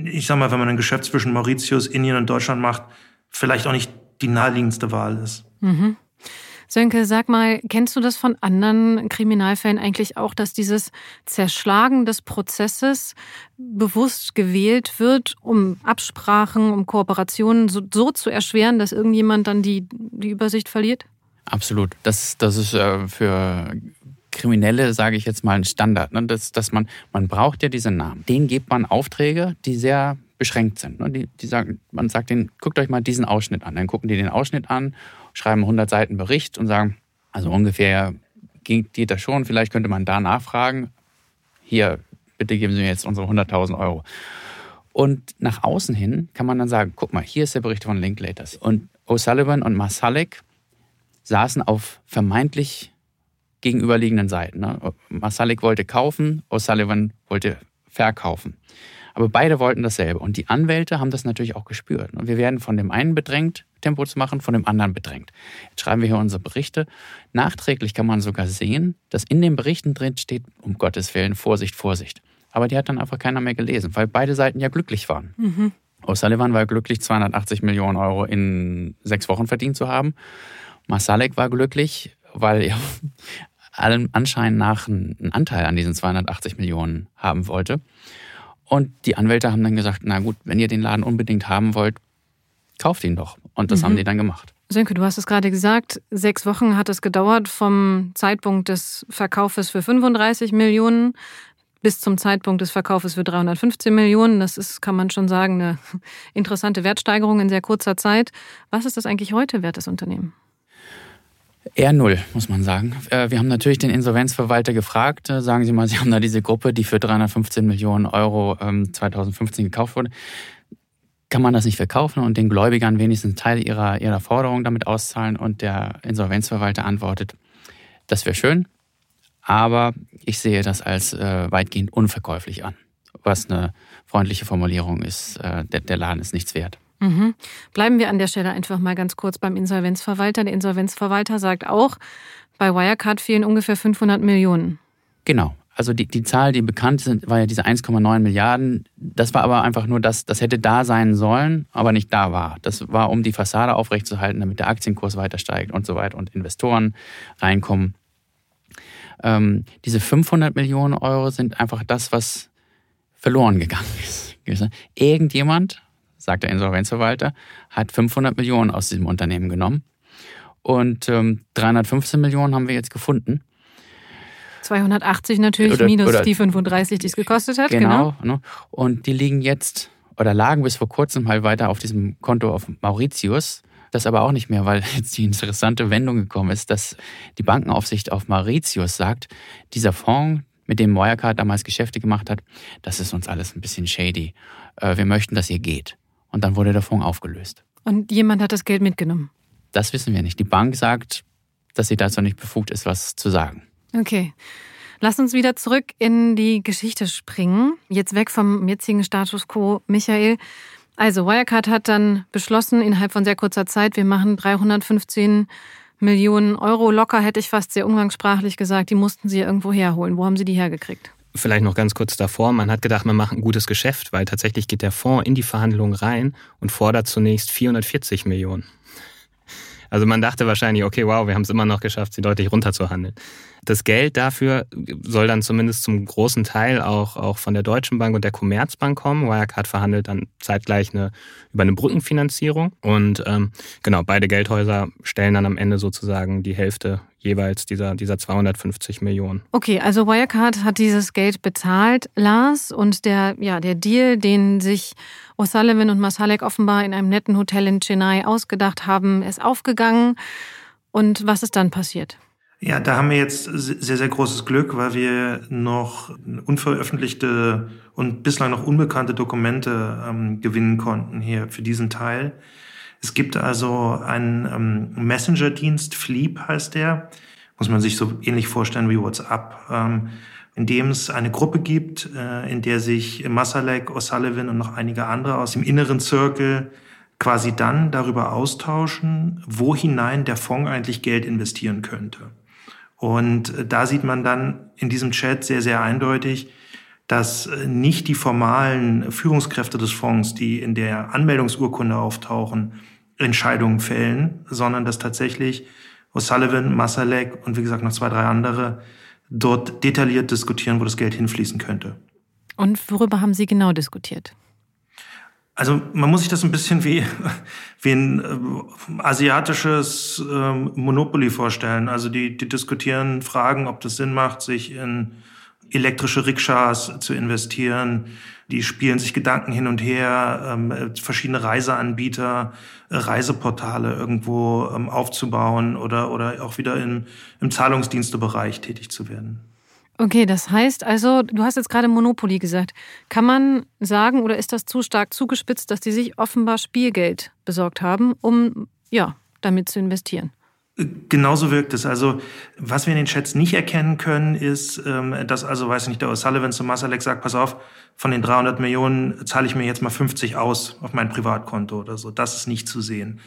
ich sag mal, wenn man ein Geschäft zwischen Mauritius, Indien und Deutschland macht, vielleicht auch nicht die naheliegendste Wahl ist. Mhm. Sönke, sag mal, kennst du das von anderen Kriminalfällen eigentlich auch, dass dieses Zerschlagen des Prozesses bewusst gewählt wird, um Absprachen, um Kooperationen so, so zu erschweren, dass irgendjemand dann die, die Übersicht verliert? Absolut. Das, das ist äh, für Kriminelle, sage ich jetzt mal, ein Standard. Ne? Das, dass man, man braucht ja diese Namen. Denen gibt man Aufträge, die sehr beschränkt sind. Ne? Die, die sagen, man sagt denen, guckt euch mal diesen Ausschnitt an. Dann gucken die den Ausschnitt an, schreiben 100 Seiten Bericht und sagen, also ungefähr geht, das schon. Vielleicht könnte man da nachfragen. Hier, bitte geben Sie mir jetzt unsere 100.000 Euro. Und nach außen hin kann man dann sagen, guck mal, hier ist der Bericht von Linklaters. Und O'Sullivan und Masalek saßen auf vermeintlich gegenüberliegenden Seiten. Ne? Masalek wollte kaufen, O'Sullivan wollte verkaufen. Aber beide wollten dasselbe. Und die Anwälte haben das natürlich auch gespürt. Und wir werden von dem einen bedrängt, Tempo zu machen, von dem anderen bedrängt. Jetzt schreiben wir hier unsere Berichte. Nachträglich kann man sogar sehen, dass in den Berichten drin steht, um Gottes Willen, Vorsicht, Vorsicht. Aber die hat dann einfach keiner mehr gelesen, weil beide Seiten ja glücklich waren. Mhm. O'Sullivan war glücklich, 280 Millionen Euro in sechs Wochen verdient zu haben. Masalek war glücklich, weil er allem Anschein nach einen Anteil an diesen 280 Millionen haben wollte. Und die Anwälte haben dann gesagt, na gut, wenn ihr den Laden unbedingt haben wollt, kauft ihn doch. Und das mhm. haben die dann gemacht. Sönke, du hast es gerade gesagt, sechs Wochen hat es gedauert vom Zeitpunkt des Verkaufes für 35 Millionen bis zum Zeitpunkt des Verkaufes für 315 Millionen. Das ist, kann man schon sagen, eine interessante Wertsteigerung in sehr kurzer Zeit. Was ist das eigentlich heute wert, das Unternehmen? Eher null, muss man sagen. Äh, wir haben natürlich den Insolvenzverwalter gefragt. Äh, sagen Sie mal, Sie haben da diese Gruppe, die für 315 Millionen Euro 2015 ähm, gekauft wurde. Kann man das nicht verkaufen und den Gläubigern wenigstens Teil ihrer, ihrer Forderung damit auszahlen? Und der Insolvenzverwalter antwortet, das wäre schön, aber ich sehe das als äh, weitgehend unverkäuflich an. Was eine freundliche Formulierung ist, der, der Laden ist nichts wert. Mhm. Bleiben wir an der Stelle einfach mal ganz kurz beim Insolvenzverwalter. Der Insolvenzverwalter sagt auch, bei Wirecard fehlen ungefähr 500 Millionen. Genau. Also die, die Zahl, die bekannt ist, war ja diese 1,9 Milliarden. Das war aber einfach nur das, das hätte da sein sollen, aber nicht da war. Das war, um die Fassade aufrechtzuerhalten, damit der Aktienkurs weiter steigt und so weiter und Investoren reinkommen. Ähm, diese 500 Millionen Euro sind einfach das, was verloren gegangen ist. Irgendjemand sagt der Insolvenzverwalter, hat 500 Millionen aus diesem Unternehmen genommen. Und ähm, 315 Millionen haben wir jetzt gefunden. 280 natürlich oder, minus oder, die 35, die es gekostet hat. Genau. genau. Ne? Und die liegen jetzt oder lagen bis vor kurzem halt weiter auf diesem Konto auf Mauritius. Das aber auch nicht mehr, weil jetzt die interessante Wendung gekommen ist, dass die Bankenaufsicht auf Mauritius sagt, dieser Fonds, mit dem Wirecard damals Geschäfte gemacht hat, das ist uns alles ein bisschen shady. Äh, wir möchten, dass ihr geht. Und dann wurde der Fonds aufgelöst. Und jemand hat das Geld mitgenommen? Das wissen wir nicht. Die Bank sagt, dass sie dazu nicht befugt ist, was zu sagen. Okay. Lass uns wieder zurück in die Geschichte springen. Jetzt weg vom jetzigen Status quo. Michael, also Wirecard hat dann beschlossen, innerhalb von sehr kurzer Zeit, wir machen 315 Millionen Euro locker, hätte ich fast sehr umgangssprachlich gesagt. Die mussten sie irgendwo herholen. Wo haben sie die hergekriegt? Vielleicht noch ganz kurz davor. Man hat gedacht, man macht ein gutes Geschäft, weil tatsächlich geht der Fonds in die Verhandlungen rein und fordert zunächst 440 Millionen. Also man dachte wahrscheinlich, okay, wow, wir haben es immer noch geschafft, sie deutlich runterzuhandeln. Das Geld dafür soll dann zumindest zum großen Teil auch, auch von der Deutschen Bank und der Commerzbank kommen. Wirecard verhandelt dann zeitgleich eine, über eine Brückenfinanzierung. Und ähm, genau, beide Geldhäuser stellen dann am Ende sozusagen die Hälfte jeweils dieser, dieser 250 Millionen. Okay, also Wirecard hat dieses Geld bezahlt, Lars, und der, ja, der Deal, den sich O'Sullivan und Masalek offenbar in einem netten Hotel in Chennai ausgedacht haben, ist aufgegangen. Und was ist dann passiert? Ja, da haben wir jetzt sehr, sehr großes Glück, weil wir noch unveröffentlichte und bislang noch unbekannte Dokumente ähm, gewinnen konnten hier für diesen Teil. Es gibt also einen ähm, Messenger-Dienst, Fleep heißt der, muss man sich so ähnlich vorstellen wie WhatsApp, ähm, in dem es eine Gruppe gibt, äh, in der sich Masalek, O'Sullivan und noch einige andere aus dem inneren Circle quasi dann darüber austauschen, wo hinein der Fonds eigentlich Geld investieren könnte. Und äh, da sieht man dann in diesem Chat sehr, sehr eindeutig, dass äh, nicht die formalen Führungskräfte des Fonds, die in der Anmeldungsurkunde auftauchen, Entscheidungen fällen, sondern dass tatsächlich O'Sullivan, Masalek und wie gesagt noch zwei, drei andere dort detailliert diskutieren, wo das Geld hinfließen könnte. Und worüber haben Sie genau diskutiert? Also man muss sich das ein bisschen wie, wie ein äh, asiatisches äh, Monopoly vorstellen. Also die, die diskutieren Fragen, ob das Sinn macht, sich in elektrische Rikschas zu investieren. Die spielen sich Gedanken hin und her, ähm, verschiedene Reiseanbieter, äh, Reiseportale irgendwo ähm, aufzubauen oder, oder auch wieder im, im Zahlungsdienstebereich tätig zu werden. Okay, das heißt also, du hast jetzt gerade Monopoly gesagt. Kann man sagen, oder ist das zu stark zugespitzt, dass die sich offenbar Spielgeld besorgt haben, um ja, damit zu investieren? Genauso wirkt es. Also, was wir in den Chats nicht erkennen können, ist, ähm, dass also, weiß nicht, der O'Sullivan zu Masalek sagt, pass auf, von den 300 Millionen zahle ich mir jetzt mal 50 aus auf mein Privatkonto oder so. Das ist nicht zu sehen.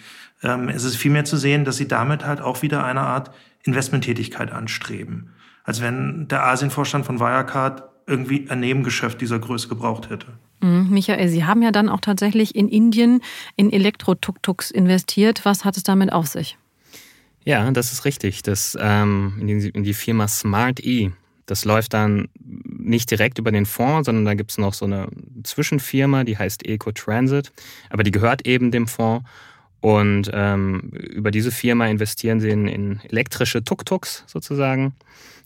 Ähm, es ist vielmehr zu sehen, dass sie damit halt auch wieder eine Art Investmenttätigkeit anstreben als wenn der Asienvorstand von Wirecard irgendwie ein Nebengeschäft dieser Größe gebraucht hätte. Mhm, Michael, Sie haben ja dann auch tatsächlich in Indien in Elektro-Tuk-Tuks investiert. Was hat es damit auf sich? Ja, das ist richtig. Das, ähm, in, die, in die Firma Smart E. Das läuft dann nicht direkt über den Fonds, sondern da gibt es noch so eine Zwischenfirma, die heißt Eco Transit, aber die gehört eben dem Fonds. Und ähm, über diese Firma investieren sie in, in elektrische Tuk-Tuks sozusagen.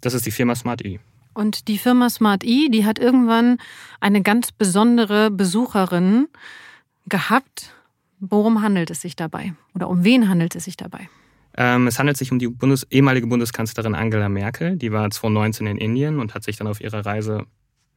Das ist die Firma Smart E. Und die Firma Smart E, die hat irgendwann eine ganz besondere Besucherin gehabt. Worum handelt es sich dabei? Oder um wen handelt es sich dabei? Ähm, es handelt sich um die Bundes ehemalige Bundeskanzlerin Angela Merkel. Die war 2019 in Indien und hat sich dann auf ihrer Reise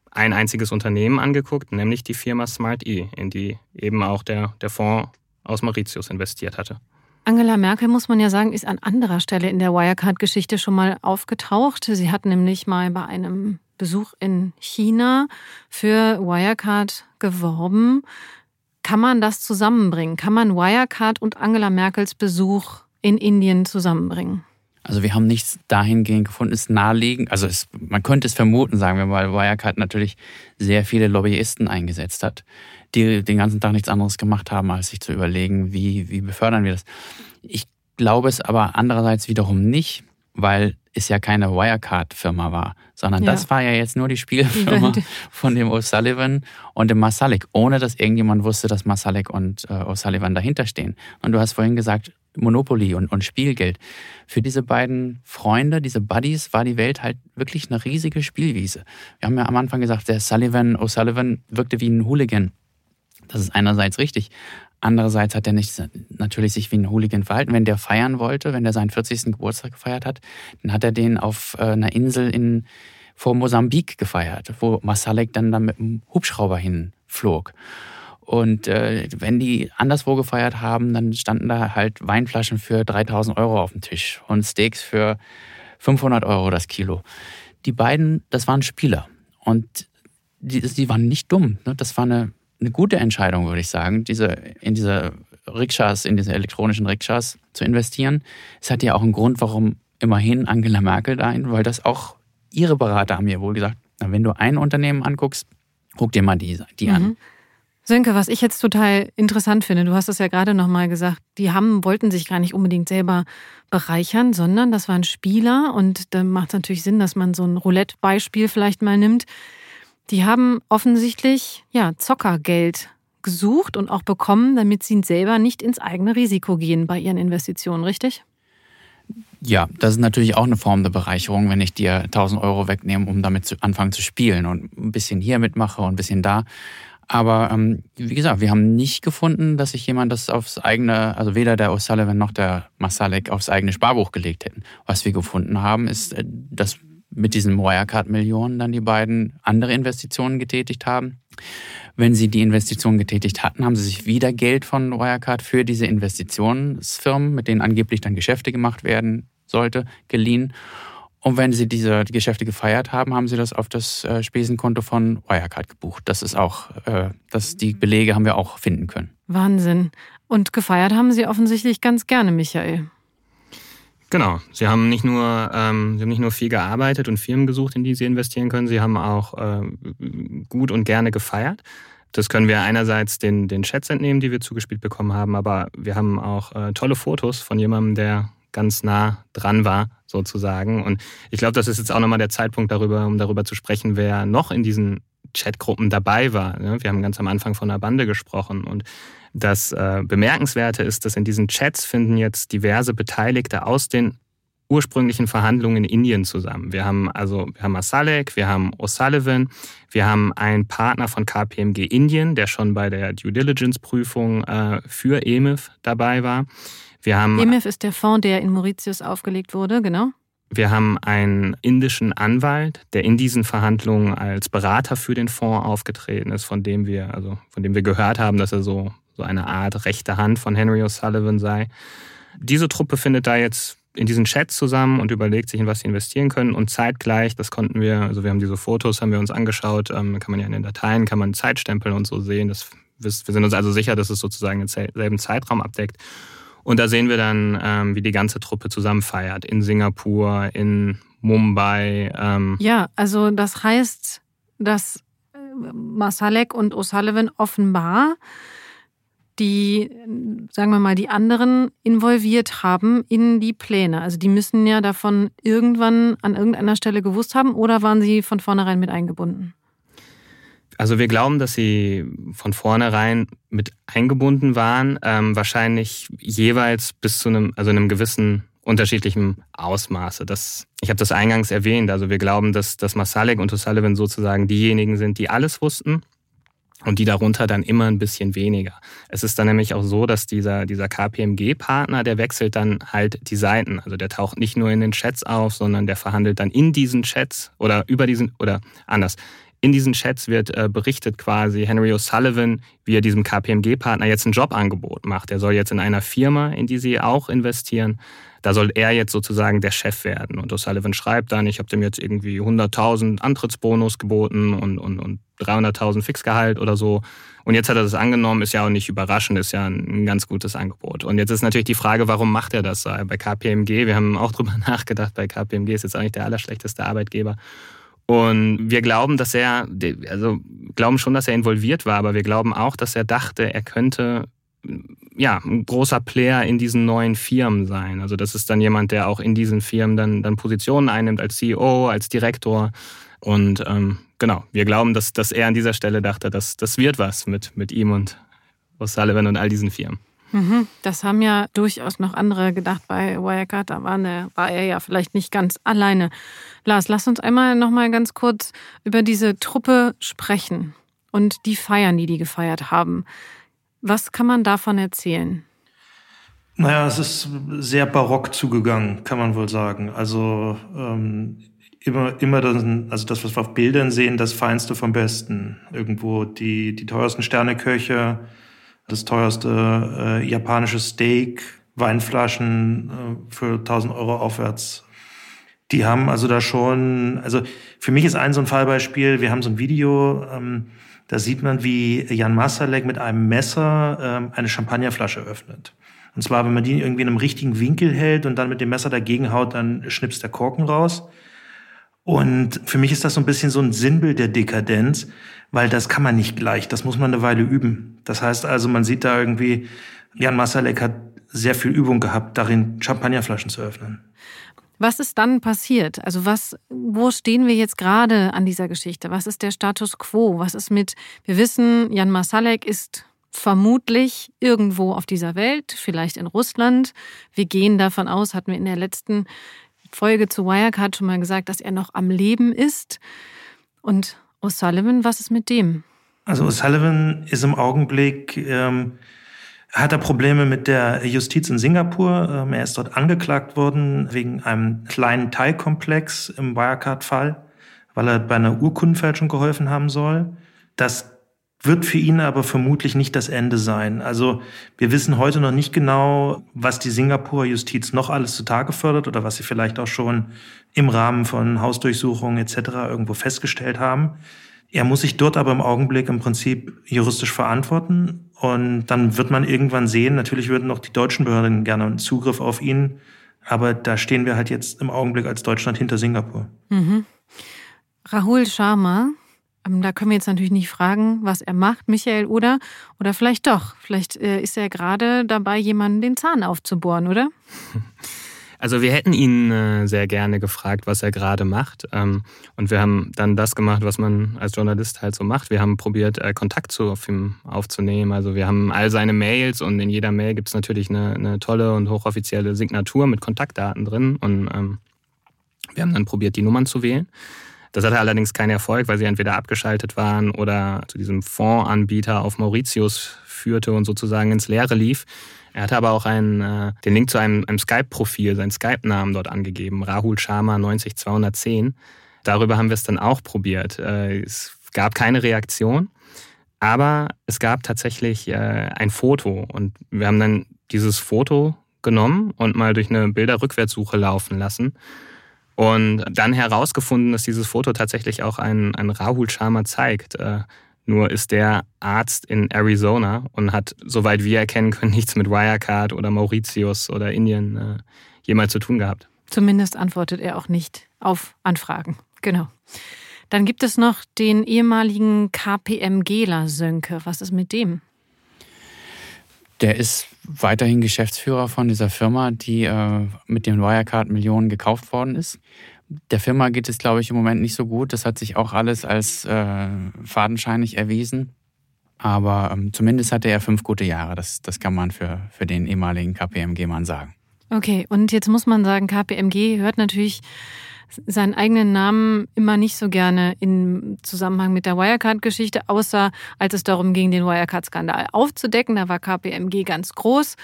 ein einziges Unternehmen angeguckt, nämlich die Firma Smart E, in die eben auch der, der Fonds aus Mauritius investiert hatte. Angela Merkel, muss man ja sagen, ist an anderer Stelle in der Wirecard-Geschichte schon mal aufgetaucht. Sie hat nämlich mal bei einem Besuch in China für Wirecard geworben. Kann man das zusammenbringen? Kann man Wirecard und Angela Merkels Besuch in Indien zusammenbringen? Also wir haben nichts dahingehend gefunden, ist naheliegend. Also es, man könnte es vermuten, sagen wir mal, Wirecard natürlich sehr viele Lobbyisten eingesetzt hat, die den ganzen Tag nichts anderes gemacht haben, als sich zu überlegen, wie, wie befördern wir das. Ich glaube es aber andererseits wiederum nicht, weil es ja keine Wirecard-Firma war, sondern ja. das war ja jetzt nur die Spielfirma von dem O'Sullivan und dem Masalik, ohne dass irgendjemand wusste, dass Masalik und äh, O'Sullivan dahinter stehen. Und du hast vorhin gesagt, Monopoly und, und Spielgeld. Für diese beiden Freunde, diese Buddies, war die Welt halt wirklich eine riesige Spielwiese. Wir haben ja am Anfang gesagt, der Sullivan, O'Sullivan wirkte wie ein Hooligan. Das ist einerseits richtig. Andererseits hat er nicht natürlich sich wie ein Hooligan verhalten. Wenn der feiern wollte, wenn der seinen 40. Geburtstag gefeiert hat, dann hat er den auf äh, einer Insel in, vor Mosambik gefeiert, wo Masalek dann, dann mit einem Hubschrauber hinflog. Und äh, wenn die anderswo gefeiert haben, dann standen da halt Weinflaschen für 3000 Euro auf dem Tisch und Steaks für 500 Euro das Kilo. Die beiden, das waren Spieler. Und die, die waren nicht dumm. Ne? Das war eine eine gute Entscheidung, würde ich sagen, diese, in diese Rikschas, in diese elektronischen Rikschas zu investieren. Es hat ja auch einen Grund, warum immerhin Angela Merkel da ein, weil das auch ihre Berater haben mir wohl gesagt, na, wenn du ein Unternehmen anguckst, guck dir mal die, die mhm. an. Sönke, was ich jetzt total interessant finde, du hast es ja gerade nochmal gesagt, die haben, wollten sich gar nicht unbedingt selber bereichern, sondern das waren Spieler und da macht es natürlich Sinn, dass man so ein Roulette-Beispiel vielleicht mal nimmt. Die haben offensichtlich ja Zockergeld gesucht und auch bekommen, damit sie selber nicht ins eigene Risiko gehen bei ihren Investitionen, richtig? Ja, das ist natürlich auch eine Form der Bereicherung, wenn ich dir 1000 Euro wegnehme, um damit zu anfangen zu spielen und ein bisschen hier mitmache und ein bisschen da. Aber ähm, wie gesagt, wir haben nicht gefunden, dass sich jemand das aufs eigene, also weder der O'Sullivan noch der Masalek aufs eigene Sparbuch gelegt hätten. Was wir gefunden haben, ist, äh, dass mit diesen Wirecard-Millionen dann die beiden andere Investitionen getätigt haben. Wenn sie die Investitionen getätigt hatten, haben sie sich wieder Geld von Wirecard für diese Investitionsfirmen, mit denen angeblich dann Geschäfte gemacht werden sollte, geliehen. Und wenn sie diese Geschäfte gefeiert haben, haben sie das auf das äh, Spesenkonto von Wirecard gebucht. Das ist auch, äh, das, die Belege haben wir auch finden können. Wahnsinn. Und gefeiert haben sie offensichtlich ganz gerne, Michael. Genau. Sie haben nicht nur, ähm, sie haben nicht nur viel gearbeitet und Firmen gesucht, in die sie investieren können, sie haben auch äh, gut und gerne gefeiert. Das können wir einerseits den, den Chats entnehmen, die wir zugespielt bekommen haben, aber wir haben auch äh, tolle Fotos von jemandem, der ganz nah dran war, sozusagen. Und ich glaube, das ist jetzt auch nochmal der Zeitpunkt darüber, um darüber zu sprechen, wer noch in diesen Chatgruppen dabei war. Wir haben ganz am Anfang von einer Bande gesprochen und das äh, Bemerkenswerte ist, dass in diesen Chats finden jetzt diverse Beteiligte aus den ursprünglichen Verhandlungen in Indien zusammen. Wir haben also wir haben Asalek, wir haben O'Sullivan, wir haben einen Partner von KPMG Indien, der schon bei der Due Diligence Prüfung äh, für EMIF dabei war. Wir haben EMIF ist der Fonds, der in Mauritius aufgelegt wurde, genau. Wir haben einen indischen Anwalt, der in diesen Verhandlungen als Berater für den Fonds aufgetreten ist, von dem wir, also von dem wir gehört haben, dass er so so eine Art rechte Hand von Henry O'Sullivan sei. Diese Truppe findet da jetzt in diesen Chat zusammen und überlegt sich, in was sie investieren können. Und zeitgleich, das konnten wir, also wir haben diese Fotos, haben wir uns angeschaut, ähm, kann man ja in den Dateien, kann man Zeitstempel und so sehen. Das, wir sind uns also sicher, dass es sozusagen denselben Zeitraum abdeckt. Und da sehen wir dann, ähm, wie die ganze Truppe zusammen feiert. In Singapur, in Mumbai. Ähm. Ja, also das heißt, dass äh, Masalek und O'Sullivan offenbar die, sagen wir mal, die anderen involviert haben in die Pläne? Also die müssen ja davon irgendwann an irgendeiner Stelle gewusst haben oder waren sie von vornherein mit eingebunden? Also wir glauben, dass sie von vornherein mit eingebunden waren, ähm, wahrscheinlich jeweils bis zu einem, also einem gewissen unterschiedlichen Ausmaße. Das, ich habe das eingangs erwähnt. Also wir glauben, dass, dass Masalek und O'Sullivan sozusagen diejenigen sind, die alles wussten und die darunter dann immer ein bisschen weniger. Es ist dann nämlich auch so, dass dieser, dieser KPMG-Partner, der wechselt dann halt die Seiten. Also der taucht nicht nur in den Chats auf, sondern der verhandelt dann in diesen Chats oder über diesen, oder anders. In diesen Chats wird äh, berichtet quasi Henry O'Sullivan, wie er diesem KPMG-Partner jetzt ein Jobangebot macht. Er soll jetzt in einer Firma, in die sie auch investieren, da soll er jetzt sozusagen der Chef werden. Und O'Sullivan schreibt dann, ich habe dem jetzt irgendwie 100.000 Antrittsbonus geboten und, und, und 300.000 Fixgehalt oder so. Und jetzt hat er das angenommen, ist ja auch nicht überraschend, ist ja ein ganz gutes Angebot. Und jetzt ist natürlich die Frage, warum macht er das bei KPMG? Wir haben auch drüber nachgedacht, bei KPMG ist jetzt auch nicht der allerschlechteste Arbeitgeber. Und wir glauben, dass er, also glauben schon, dass er involviert war, aber wir glauben auch, dass er dachte, er könnte ja, ein großer Player in diesen neuen Firmen sein. Also das ist dann jemand, der auch in diesen Firmen dann, dann Positionen einnimmt als CEO, als Direktor. Und ähm, genau, wir glauben, dass, dass er an dieser Stelle dachte, dass das wird was mit, mit ihm und O'Sullivan und all diesen Firmen. Mhm, das haben ja durchaus noch andere gedacht bei Wirecard. Da war, eine, war er ja vielleicht nicht ganz alleine. Lars, lass uns einmal noch mal ganz kurz über diese Truppe sprechen und die Feiern, die die gefeiert haben. Was kann man davon erzählen? Naja, es ist sehr barock zugegangen, kann man wohl sagen. Also ähm, immer, immer das, also das, was wir auf Bildern sehen, das Feinste vom Besten. Irgendwo die, die teuersten Sterneköche, das teuerste äh, japanische Steak, Weinflaschen äh, für 1000 Euro aufwärts. Die haben also da schon, also für mich ist ein so ein Fallbeispiel, wir haben so ein Video, ähm, da sieht man, wie Jan Masalek mit einem Messer ähm, eine Champagnerflasche öffnet. Und zwar, wenn man die irgendwie in einem richtigen Winkel hält und dann mit dem Messer dagegen haut, dann schnipst der Korken raus. Und für mich ist das so ein bisschen so ein Sinnbild der Dekadenz, weil das kann man nicht gleich, das muss man eine Weile üben. Das heißt also, man sieht da irgendwie, Jan Masalek hat sehr viel Übung gehabt, darin Champagnerflaschen zu öffnen. Was ist dann passiert? Also was, wo stehen wir jetzt gerade an dieser Geschichte? Was ist der Status quo? Was ist mit, wir wissen, Jan Masalek ist vermutlich irgendwo auf dieser Welt, vielleicht in Russland. Wir gehen davon aus, hatten wir in der letzten Folge zu Wirecard schon mal gesagt, dass er noch am Leben ist. Und O'Sullivan, was ist mit dem? Also O'Sullivan ist im Augenblick, ähm, hat er Probleme mit der Justiz in Singapur. Ähm, er ist dort angeklagt worden wegen einem kleinen Teilkomplex im Wirecard-Fall, weil er bei einer Urkundenfälschung geholfen haben soll. Das wird für ihn aber vermutlich nicht das Ende sein. Also wir wissen heute noch nicht genau, was die Singapurer Justiz noch alles zutage fördert oder was sie vielleicht auch schon im Rahmen von Hausdurchsuchungen etc. irgendwo festgestellt haben. Er muss sich dort aber im Augenblick im Prinzip juristisch verantworten und dann wird man irgendwann sehen, natürlich würden noch die deutschen Behörden gerne einen Zugriff auf ihn, aber da stehen wir halt jetzt im Augenblick als Deutschland hinter Singapur. Mhm. Rahul Sharma, da können wir jetzt natürlich nicht fragen, was er macht, Michael, oder? Oder vielleicht doch. Vielleicht äh, ist er gerade dabei, jemanden den Zahn aufzubohren, oder? Also wir hätten ihn äh, sehr gerne gefragt, was er gerade macht. Ähm, und wir haben dann das gemacht, was man als Journalist halt so macht. Wir haben probiert, äh, Kontakt zu ihm aufzunehmen. Also wir haben all seine Mails und in jeder Mail gibt es natürlich eine, eine, tolle und hochoffizielle Signatur mit Kontaktdaten drin. Und ähm, wir haben dann probiert, die Nummern zu wählen. Das hatte allerdings keinen Erfolg, weil sie entweder abgeschaltet waren oder zu diesem Fondsanbieter auf Mauritius führte und sozusagen ins Leere lief. Er hatte aber auch einen, äh, den Link zu einem, einem Skype-Profil, seinen Skype-Namen dort angegeben, Rahul Sharma 90210. Darüber haben wir es dann auch probiert. Äh, es gab keine Reaktion, aber es gab tatsächlich äh, ein Foto und wir haben dann dieses Foto genommen und mal durch eine Bilderrückwärtssuche laufen lassen und dann herausgefunden, dass dieses Foto tatsächlich auch einen, einen Rahul Sharma zeigt. Äh, nur ist der Arzt in Arizona und hat, soweit wir erkennen können, nichts mit Wirecard oder Mauritius oder Indien äh, jemals zu tun gehabt. Zumindest antwortet er auch nicht auf Anfragen. Genau. Dann gibt es noch den ehemaligen KPMGler Sönke. Was ist mit dem? Der ist weiterhin Geschäftsführer von dieser Firma, die äh, mit den Wirecard-Millionen gekauft worden ist. Der Firma geht es, glaube ich, im Moment nicht so gut. Das hat sich auch alles als äh, fadenscheinig erwiesen. Aber ähm, zumindest hatte er fünf gute Jahre. Das, das kann man für, für den ehemaligen KPMG-Mann sagen. Okay, und jetzt muss man sagen, KPMG hört natürlich seinen eigenen Namen immer nicht so gerne im Zusammenhang mit der Wirecard-Geschichte, außer als es darum ging, den Wirecard-Skandal aufzudecken. Da war KPMG ganz groß.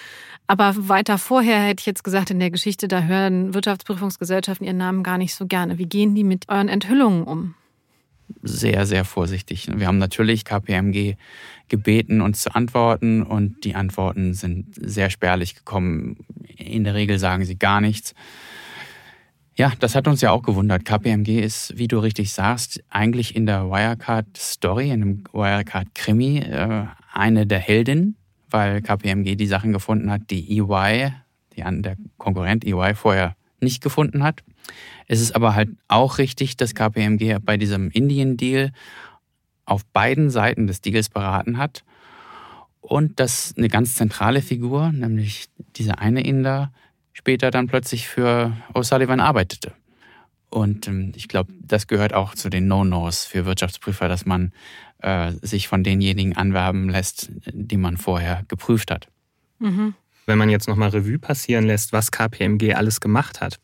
Aber weiter vorher hätte ich jetzt gesagt, in der Geschichte, da hören Wirtschaftsprüfungsgesellschaften ihren Namen gar nicht so gerne. Wie gehen die mit euren Enthüllungen um? Sehr, sehr vorsichtig. Wir haben natürlich KPMG gebeten, uns zu antworten und die Antworten sind sehr spärlich gekommen. In der Regel sagen sie gar nichts. Ja, das hat uns ja auch gewundert. KPMG ist, wie du richtig sagst, eigentlich in der Wirecard-Story, in dem Wirecard-Krimi, äh, eine der Heldinnen, weil KPMG die Sachen gefunden hat, die EY, die der Konkurrent EY vorher nicht gefunden hat. Es ist aber halt auch richtig, dass KPMG bei diesem Indien-Deal auf beiden Seiten des Deals beraten hat und dass eine ganz zentrale Figur, nämlich dieser eine Inder, später dann plötzlich für O'Sullivan arbeitete. Und ähm, ich glaube, das gehört auch zu den No-Nos für Wirtschaftsprüfer, dass man äh, sich von denjenigen anwerben lässt, die man vorher geprüft hat. Mhm. Wenn man jetzt nochmal Revue passieren lässt, was KPMG alles gemacht hat.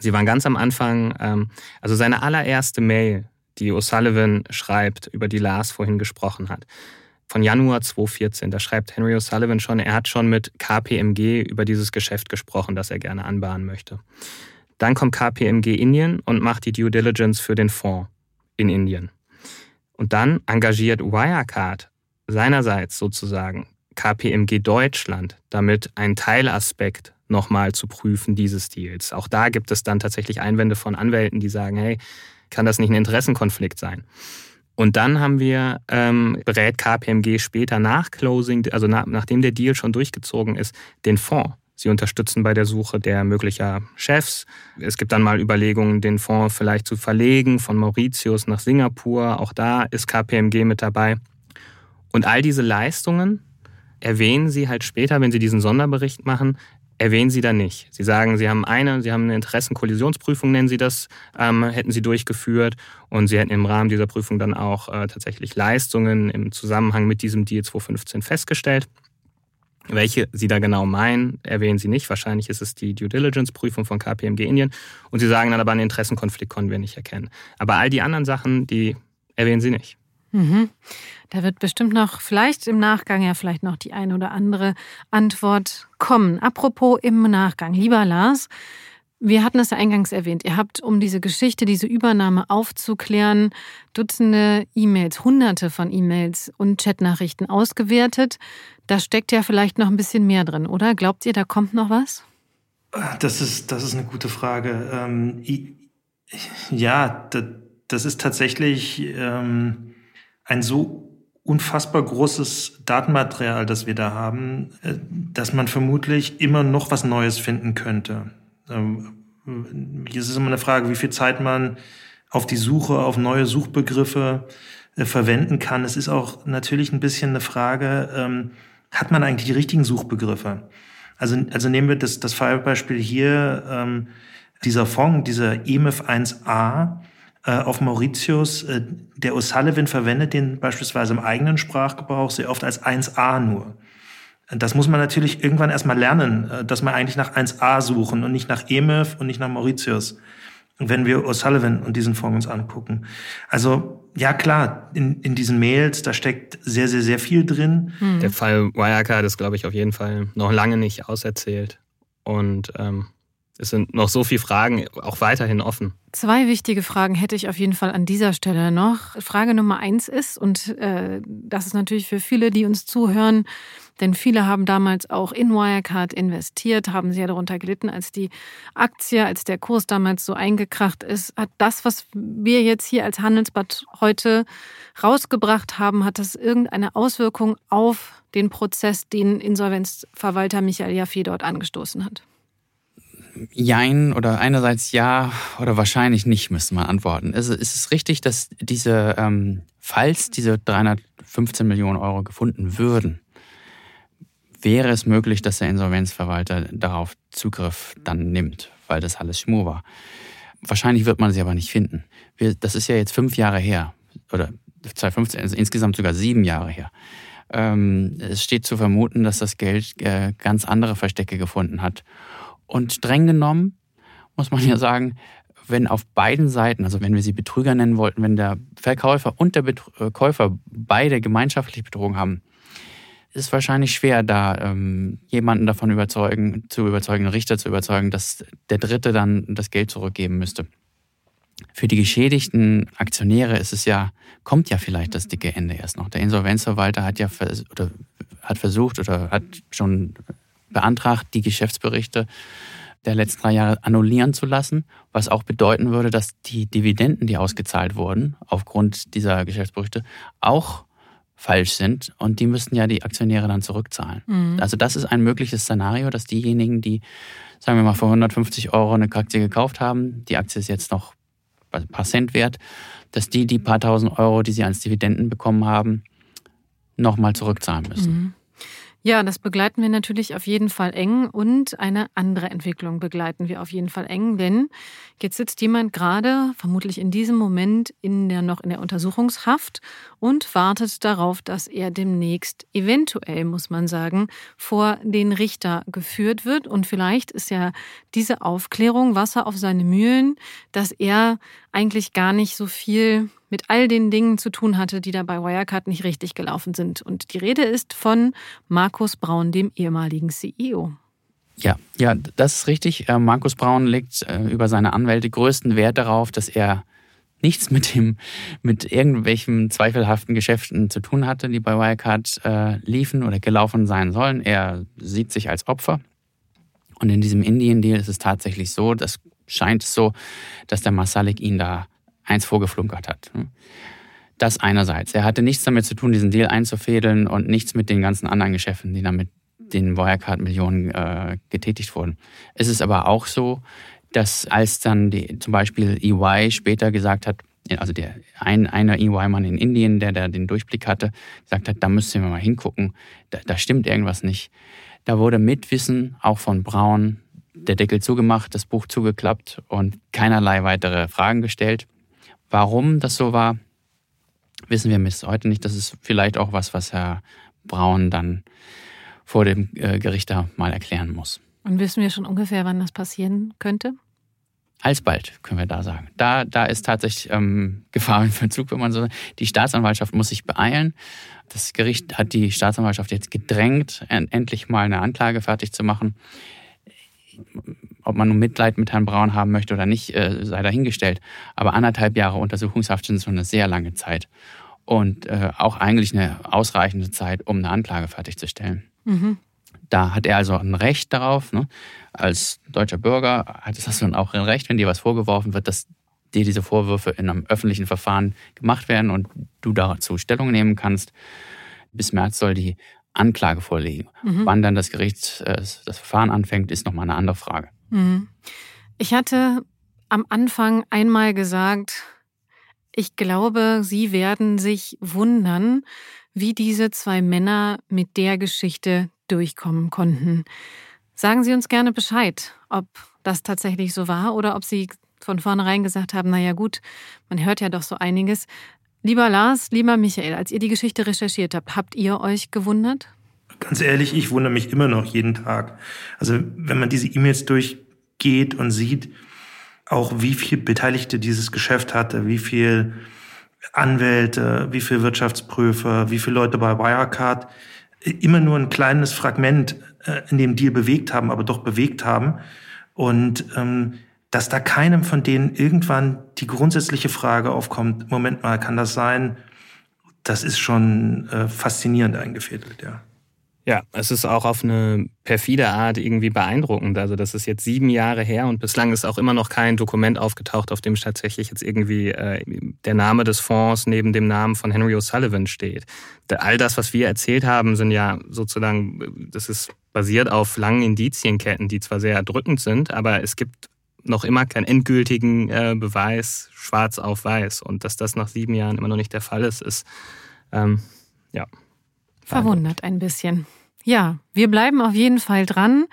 Sie waren ganz am Anfang, ähm, also seine allererste Mail, die O'Sullivan schreibt, über die Lars vorhin gesprochen hat, von Januar 2014. Da schreibt Henry O'Sullivan schon, er hat schon mit KPMG über dieses Geschäft gesprochen, das er gerne anbahnen möchte. Dann kommt KPMG Indien und macht die Due Diligence für den Fonds in Indien. Und dann engagiert Wirecard seinerseits sozusagen KPMG Deutschland, damit ein Teilaspekt nochmal zu prüfen dieses Deals. Auch da gibt es dann tatsächlich Einwände von Anwälten, die sagen, hey, kann das nicht ein Interessenkonflikt sein? Und dann haben wir, ähm, berät KPMG später nach Closing, also nach, nachdem der Deal schon durchgezogen ist, den Fonds. Sie unterstützen bei der Suche der möglicher Chefs. Es gibt dann mal Überlegungen, den Fonds vielleicht zu verlegen von Mauritius nach Singapur. Auch da ist KPMG mit dabei. Und all diese Leistungen erwähnen Sie halt später, wenn Sie diesen Sonderbericht machen, erwähnen Sie da nicht. Sie sagen, Sie haben eine, Sie haben eine Interessenkollisionsprüfung, nennen Sie das, ähm, hätten Sie durchgeführt und Sie hätten im Rahmen dieser Prüfung dann auch äh, tatsächlich Leistungen im Zusammenhang mit diesem Deal 2015 festgestellt. Welche Sie da genau meinen, erwähnen Sie nicht. Wahrscheinlich ist es die Due Diligence-Prüfung von KPMG Indien. Und Sie sagen dann aber, einen Interessenkonflikt konnten wir nicht erkennen. Aber all die anderen Sachen, die erwähnen Sie nicht. Mhm. Da wird bestimmt noch, vielleicht im Nachgang ja vielleicht noch die eine oder andere Antwort kommen. Apropos im Nachgang. Lieber Lars, wir hatten es ja eingangs erwähnt. Ihr habt, um diese Geschichte, diese Übernahme aufzuklären, Dutzende E-Mails, Hunderte von E-Mails und Chatnachrichten ausgewertet. Da steckt ja vielleicht noch ein bisschen mehr drin, oder? Glaubt ihr, da kommt noch was? Das ist, das ist eine gute Frage. Ähm, ja, das, ist tatsächlich ähm, ein so unfassbar großes Datenmaterial, das wir da haben, äh, dass man vermutlich immer noch was Neues finden könnte. Ähm, hier ist es immer eine Frage, wie viel Zeit man auf die Suche, auf neue Suchbegriffe äh, verwenden kann. Es ist auch natürlich ein bisschen eine Frage, ähm, hat man eigentlich die richtigen Suchbegriffe? Also, also nehmen wir das, das Fallbeispiel hier, ähm, dieser Fonds, dieser EMIF 1a äh, auf Mauritius, äh, der O'Sullivan verwendet den beispielsweise im eigenen Sprachgebrauch sehr oft als 1a nur. Das muss man natürlich irgendwann erstmal lernen, äh, dass man eigentlich nach 1a suchen und nicht nach EMIF und nicht nach Mauritius, wenn wir O'Sullivan und diesen Fonds uns angucken. Also ja klar, in, in diesen Mails, da steckt sehr, sehr, sehr viel drin. Der Fall Wirecard ist, glaube ich, auf jeden Fall noch lange nicht auserzählt. Und ähm, es sind noch so viele Fragen auch weiterhin offen. Zwei wichtige Fragen hätte ich auf jeden Fall an dieser Stelle noch. Frage Nummer eins ist, und äh, das ist natürlich für viele, die uns zuhören, denn viele haben damals auch in Wirecard investiert, haben sehr darunter gelitten, als die Aktie, als der Kurs damals so eingekracht ist. Hat das, was wir jetzt hier als Handelsblatt heute rausgebracht haben, hat das irgendeine Auswirkung auf den Prozess, den Insolvenzverwalter Michael Jaffe dort angestoßen hat? Jein oder einerseits ja oder wahrscheinlich nicht, müsste man antworten. Also ist es richtig, dass diese, ähm, falls diese 315 Millionen Euro gefunden würden, wäre es möglich, dass der Insolvenzverwalter darauf Zugriff dann nimmt, weil das alles Schmur war. Wahrscheinlich wird man sie aber nicht finden. Wir, das ist ja jetzt fünf Jahre her oder 2015, also insgesamt sogar sieben Jahre her. Ähm, es steht zu vermuten, dass das Geld äh, ganz andere Verstecke gefunden hat. Und streng genommen muss man ja sagen, wenn auf beiden Seiten, also wenn wir sie Betrüger nennen wollten, wenn der Verkäufer und der äh, Käufer beide gemeinschaftlich betrogen haben, ist wahrscheinlich schwer, da ähm, jemanden davon überzeugen, zu überzeugen, einen Richter zu überzeugen, dass der Dritte dann das Geld zurückgeben müsste. Für die geschädigten Aktionäre ist es ja, kommt ja vielleicht das dicke Ende erst noch. Der Insolvenzverwalter hat ja vers oder hat versucht oder hat schon beantragt, die Geschäftsberichte der letzten drei Jahre annullieren zu lassen, was auch bedeuten würde, dass die Dividenden, die ausgezahlt wurden, aufgrund dieser Geschäftsberichte, auch falsch sind und die müssten ja die Aktionäre dann zurückzahlen. Mhm. Also das ist ein mögliches Szenario, dass diejenigen, die, sagen wir mal, für 150 Euro eine Aktie gekauft haben, die Aktie ist jetzt noch ein paar Cent wert, dass die die paar tausend Euro, die sie als Dividenden bekommen haben, nochmal zurückzahlen müssen. Mhm. Ja, das begleiten wir natürlich auf jeden Fall eng und eine andere Entwicklung begleiten wir auf jeden Fall eng, denn jetzt sitzt jemand gerade, vermutlich in diesem Moment, in der noch in der Untersuchungshaft und wartet darauf, dass er demnächst eventuell, muss man sagen, vor den Richter geführt wird. Und vielleicht ist ja diese Aufklärung Wasser auf seine Mühlen, dass er eigentlich gar nicht so viel mit all den Dingen zu tun hatte, die da bei Wirecard nicht richtig gelaufen sind. Und die Rede ist von Markus Braun, dem ehemaligen CEO. Ja, ja, das ist richtig. Äh, Markus Braun legt äh, über seine Anwälte größten Wert darauf, dass er nichts mit dem, mit irgendwelchen zweifelhaften Geschäften zu tun hatte, die bei Wirecard äh, liefen oder gelaufen sein sollen. Er sieht sich als Opfer. Und in diesem Indien-Deal ist es tatsächlich so, das scheint so, dass der Masalik ihn da eins vorgeflunkert hat. Das einerseits. Er hatte nichts damit zu tun, diesen Deal einzufädeln und nichts mit den ganzen anderen Geschäften, die damit den Wirecard-Millionen äh, getätigt wurden. Es ist aber auch so, dass als dann die, zum Beispiel EY später gesagt hat, also der ein, einer EY-Mann in Indien, der da den Durchblick hatte, gesagt hat, da müssen wir mal hingucken, da, da stimmt irgendwas nicht. Da wurde mit Wissen auch von Braun der Deckel zugemacht, das Buch zugeklappt und keinerlei weitere Fragen gestellt. Warum das so war, wissen wir bis heute nicht. Das ist vielleicht auch was, was Herr Braun dann vor dem äh, Gericht mal erklären muss. Und wissen wir schon ungefähr, wann das passieren könnte? Alsbald, können wir da sagen. Da, da ist tatsächlich ähm, Gefahr im Verzug, wenn man so. Die Staatsanwaltschaft muss sich beeilen. Das Gericht hat die Staatsanwaltschaft jetzt gedrängt, endlich mal eine Anklage fertig zu machen. Ob man nun Mitleid mit Herrn Braun haben möchte oder nicht, äh, sei dahingestellt. Aber anderthalb Jahre Untersuchungshaft sind so eine sehr lange Zeit. Und äh, auch eigentlich eine ausreichende Zeit, um eine Anklage fertigzustellen. Mhm. Da hat er also ein Recht darauf. Ne? Als deutscher Bürger hast du dann auch ein Recht, wenn dir was vorgeworfen wird, dass dir diese Vorwürfe in einem öffentlichen Verfahren gemacht werden und du dazu Stellung nehmen kannst. Bis März soll die Anklage vorliegen. Mhm. Wann dann das Gericht äh, das Verfahren anfängt, ist nochmal eine andere Frage. Mhm. Ich hatte am Anfang einmal gesagt, ich glaube, Sie werden sich wundern, wie diese zwei Männer mit der Geschichte durchkommen konnten. Sagen Sie uns gerne Bescheid, ob das tatsächlich so war oder ob Sie von vornherein gesagt haben, naja gut, man hört ja doch so einiges. Lieber Lars, lieber Michael, als ihr die Geschichte recherchiert habt, habt ihr euch gewundert? Ganz ehrlich, ich wundere mich immer noch jeden Tag. Also wenn man diese E-Mails durchgeht und sieht, auch wie viel Beteiligte dieses Geschäft hatte, wie viel Anwälte, wie viel Wirtschaftsprüfer, wie viele Leute bei Wirecard immer nur ein kleines Fragment äh, in dem Deal bewegt haben, aber doch bewegt haben. Und ähm, dass da keinem von denen irgendwann die grundsätzliche Frage aufkommt, Moment mal, kann das sein? Das ist schon äh, faszinierend eingefädelt, ja. Ja, es ist auch auf eine perfide Art irgendwie beeindruckend. Also das ist jetzt sieben Jahre her und bislang ist auch immer noch kein Dokument aufgetaucht, auf dem tatsächlich jetzt irgendwie äh, der Name des Fonds neben dem Namen von Henry O'Sullivan steht. All das, was wir erzählt haben, sind ja sozusagen, das ist basiert auf langen Indizienketten, die zwar sehr erdrückend sind, aber es gibt noch immer keinen endgültigen äh, Beweis schwarz auf weiß. Und dass das nach sieben Jahren immer noch nicht der Fall ist, ist ähm, ja. Verwundert ein bisschen. Ja, wir bleiben auf jeden Fall dran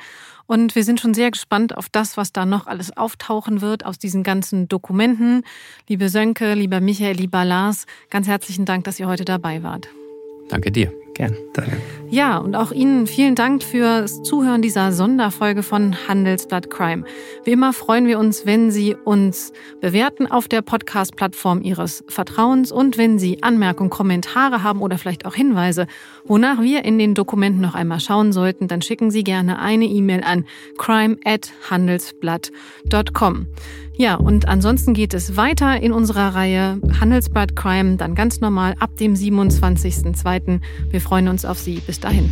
und wir sind schon sehr gespannt auf das, was da noch alles auftauchen wird aus diesen ganzen Dokumenten. Liebe Sönke, lieber Michael, lieber Lars, ganz herzlichen Dank, dass ihr heute dabei wart. Danke dir. Gern. Danke. Ja, und auch Ihnen vielen Dank fürs Zuhören dieser Sonderfolge von Handelsblatt Crime. Wie immer freuen wir uns, wenn Sie uns bewerten auf der Podcast-Plattform Ihres Vertrauens und wenn Sie Anmerkungen, Kommentare haben oder vielleicht auch Hinweise, wonach wir in den Dokumenten noch einmal schauen sollten, dann schicken Sie gerne eine E-Mail an crime@handelsblatt.com. Ja, und ansonsten geht es weiter in unserer Reihe Handelsblatt Crime, dann ganz normal ab dem 27.02. Wir freuen uns auf Sie. Bis dahin.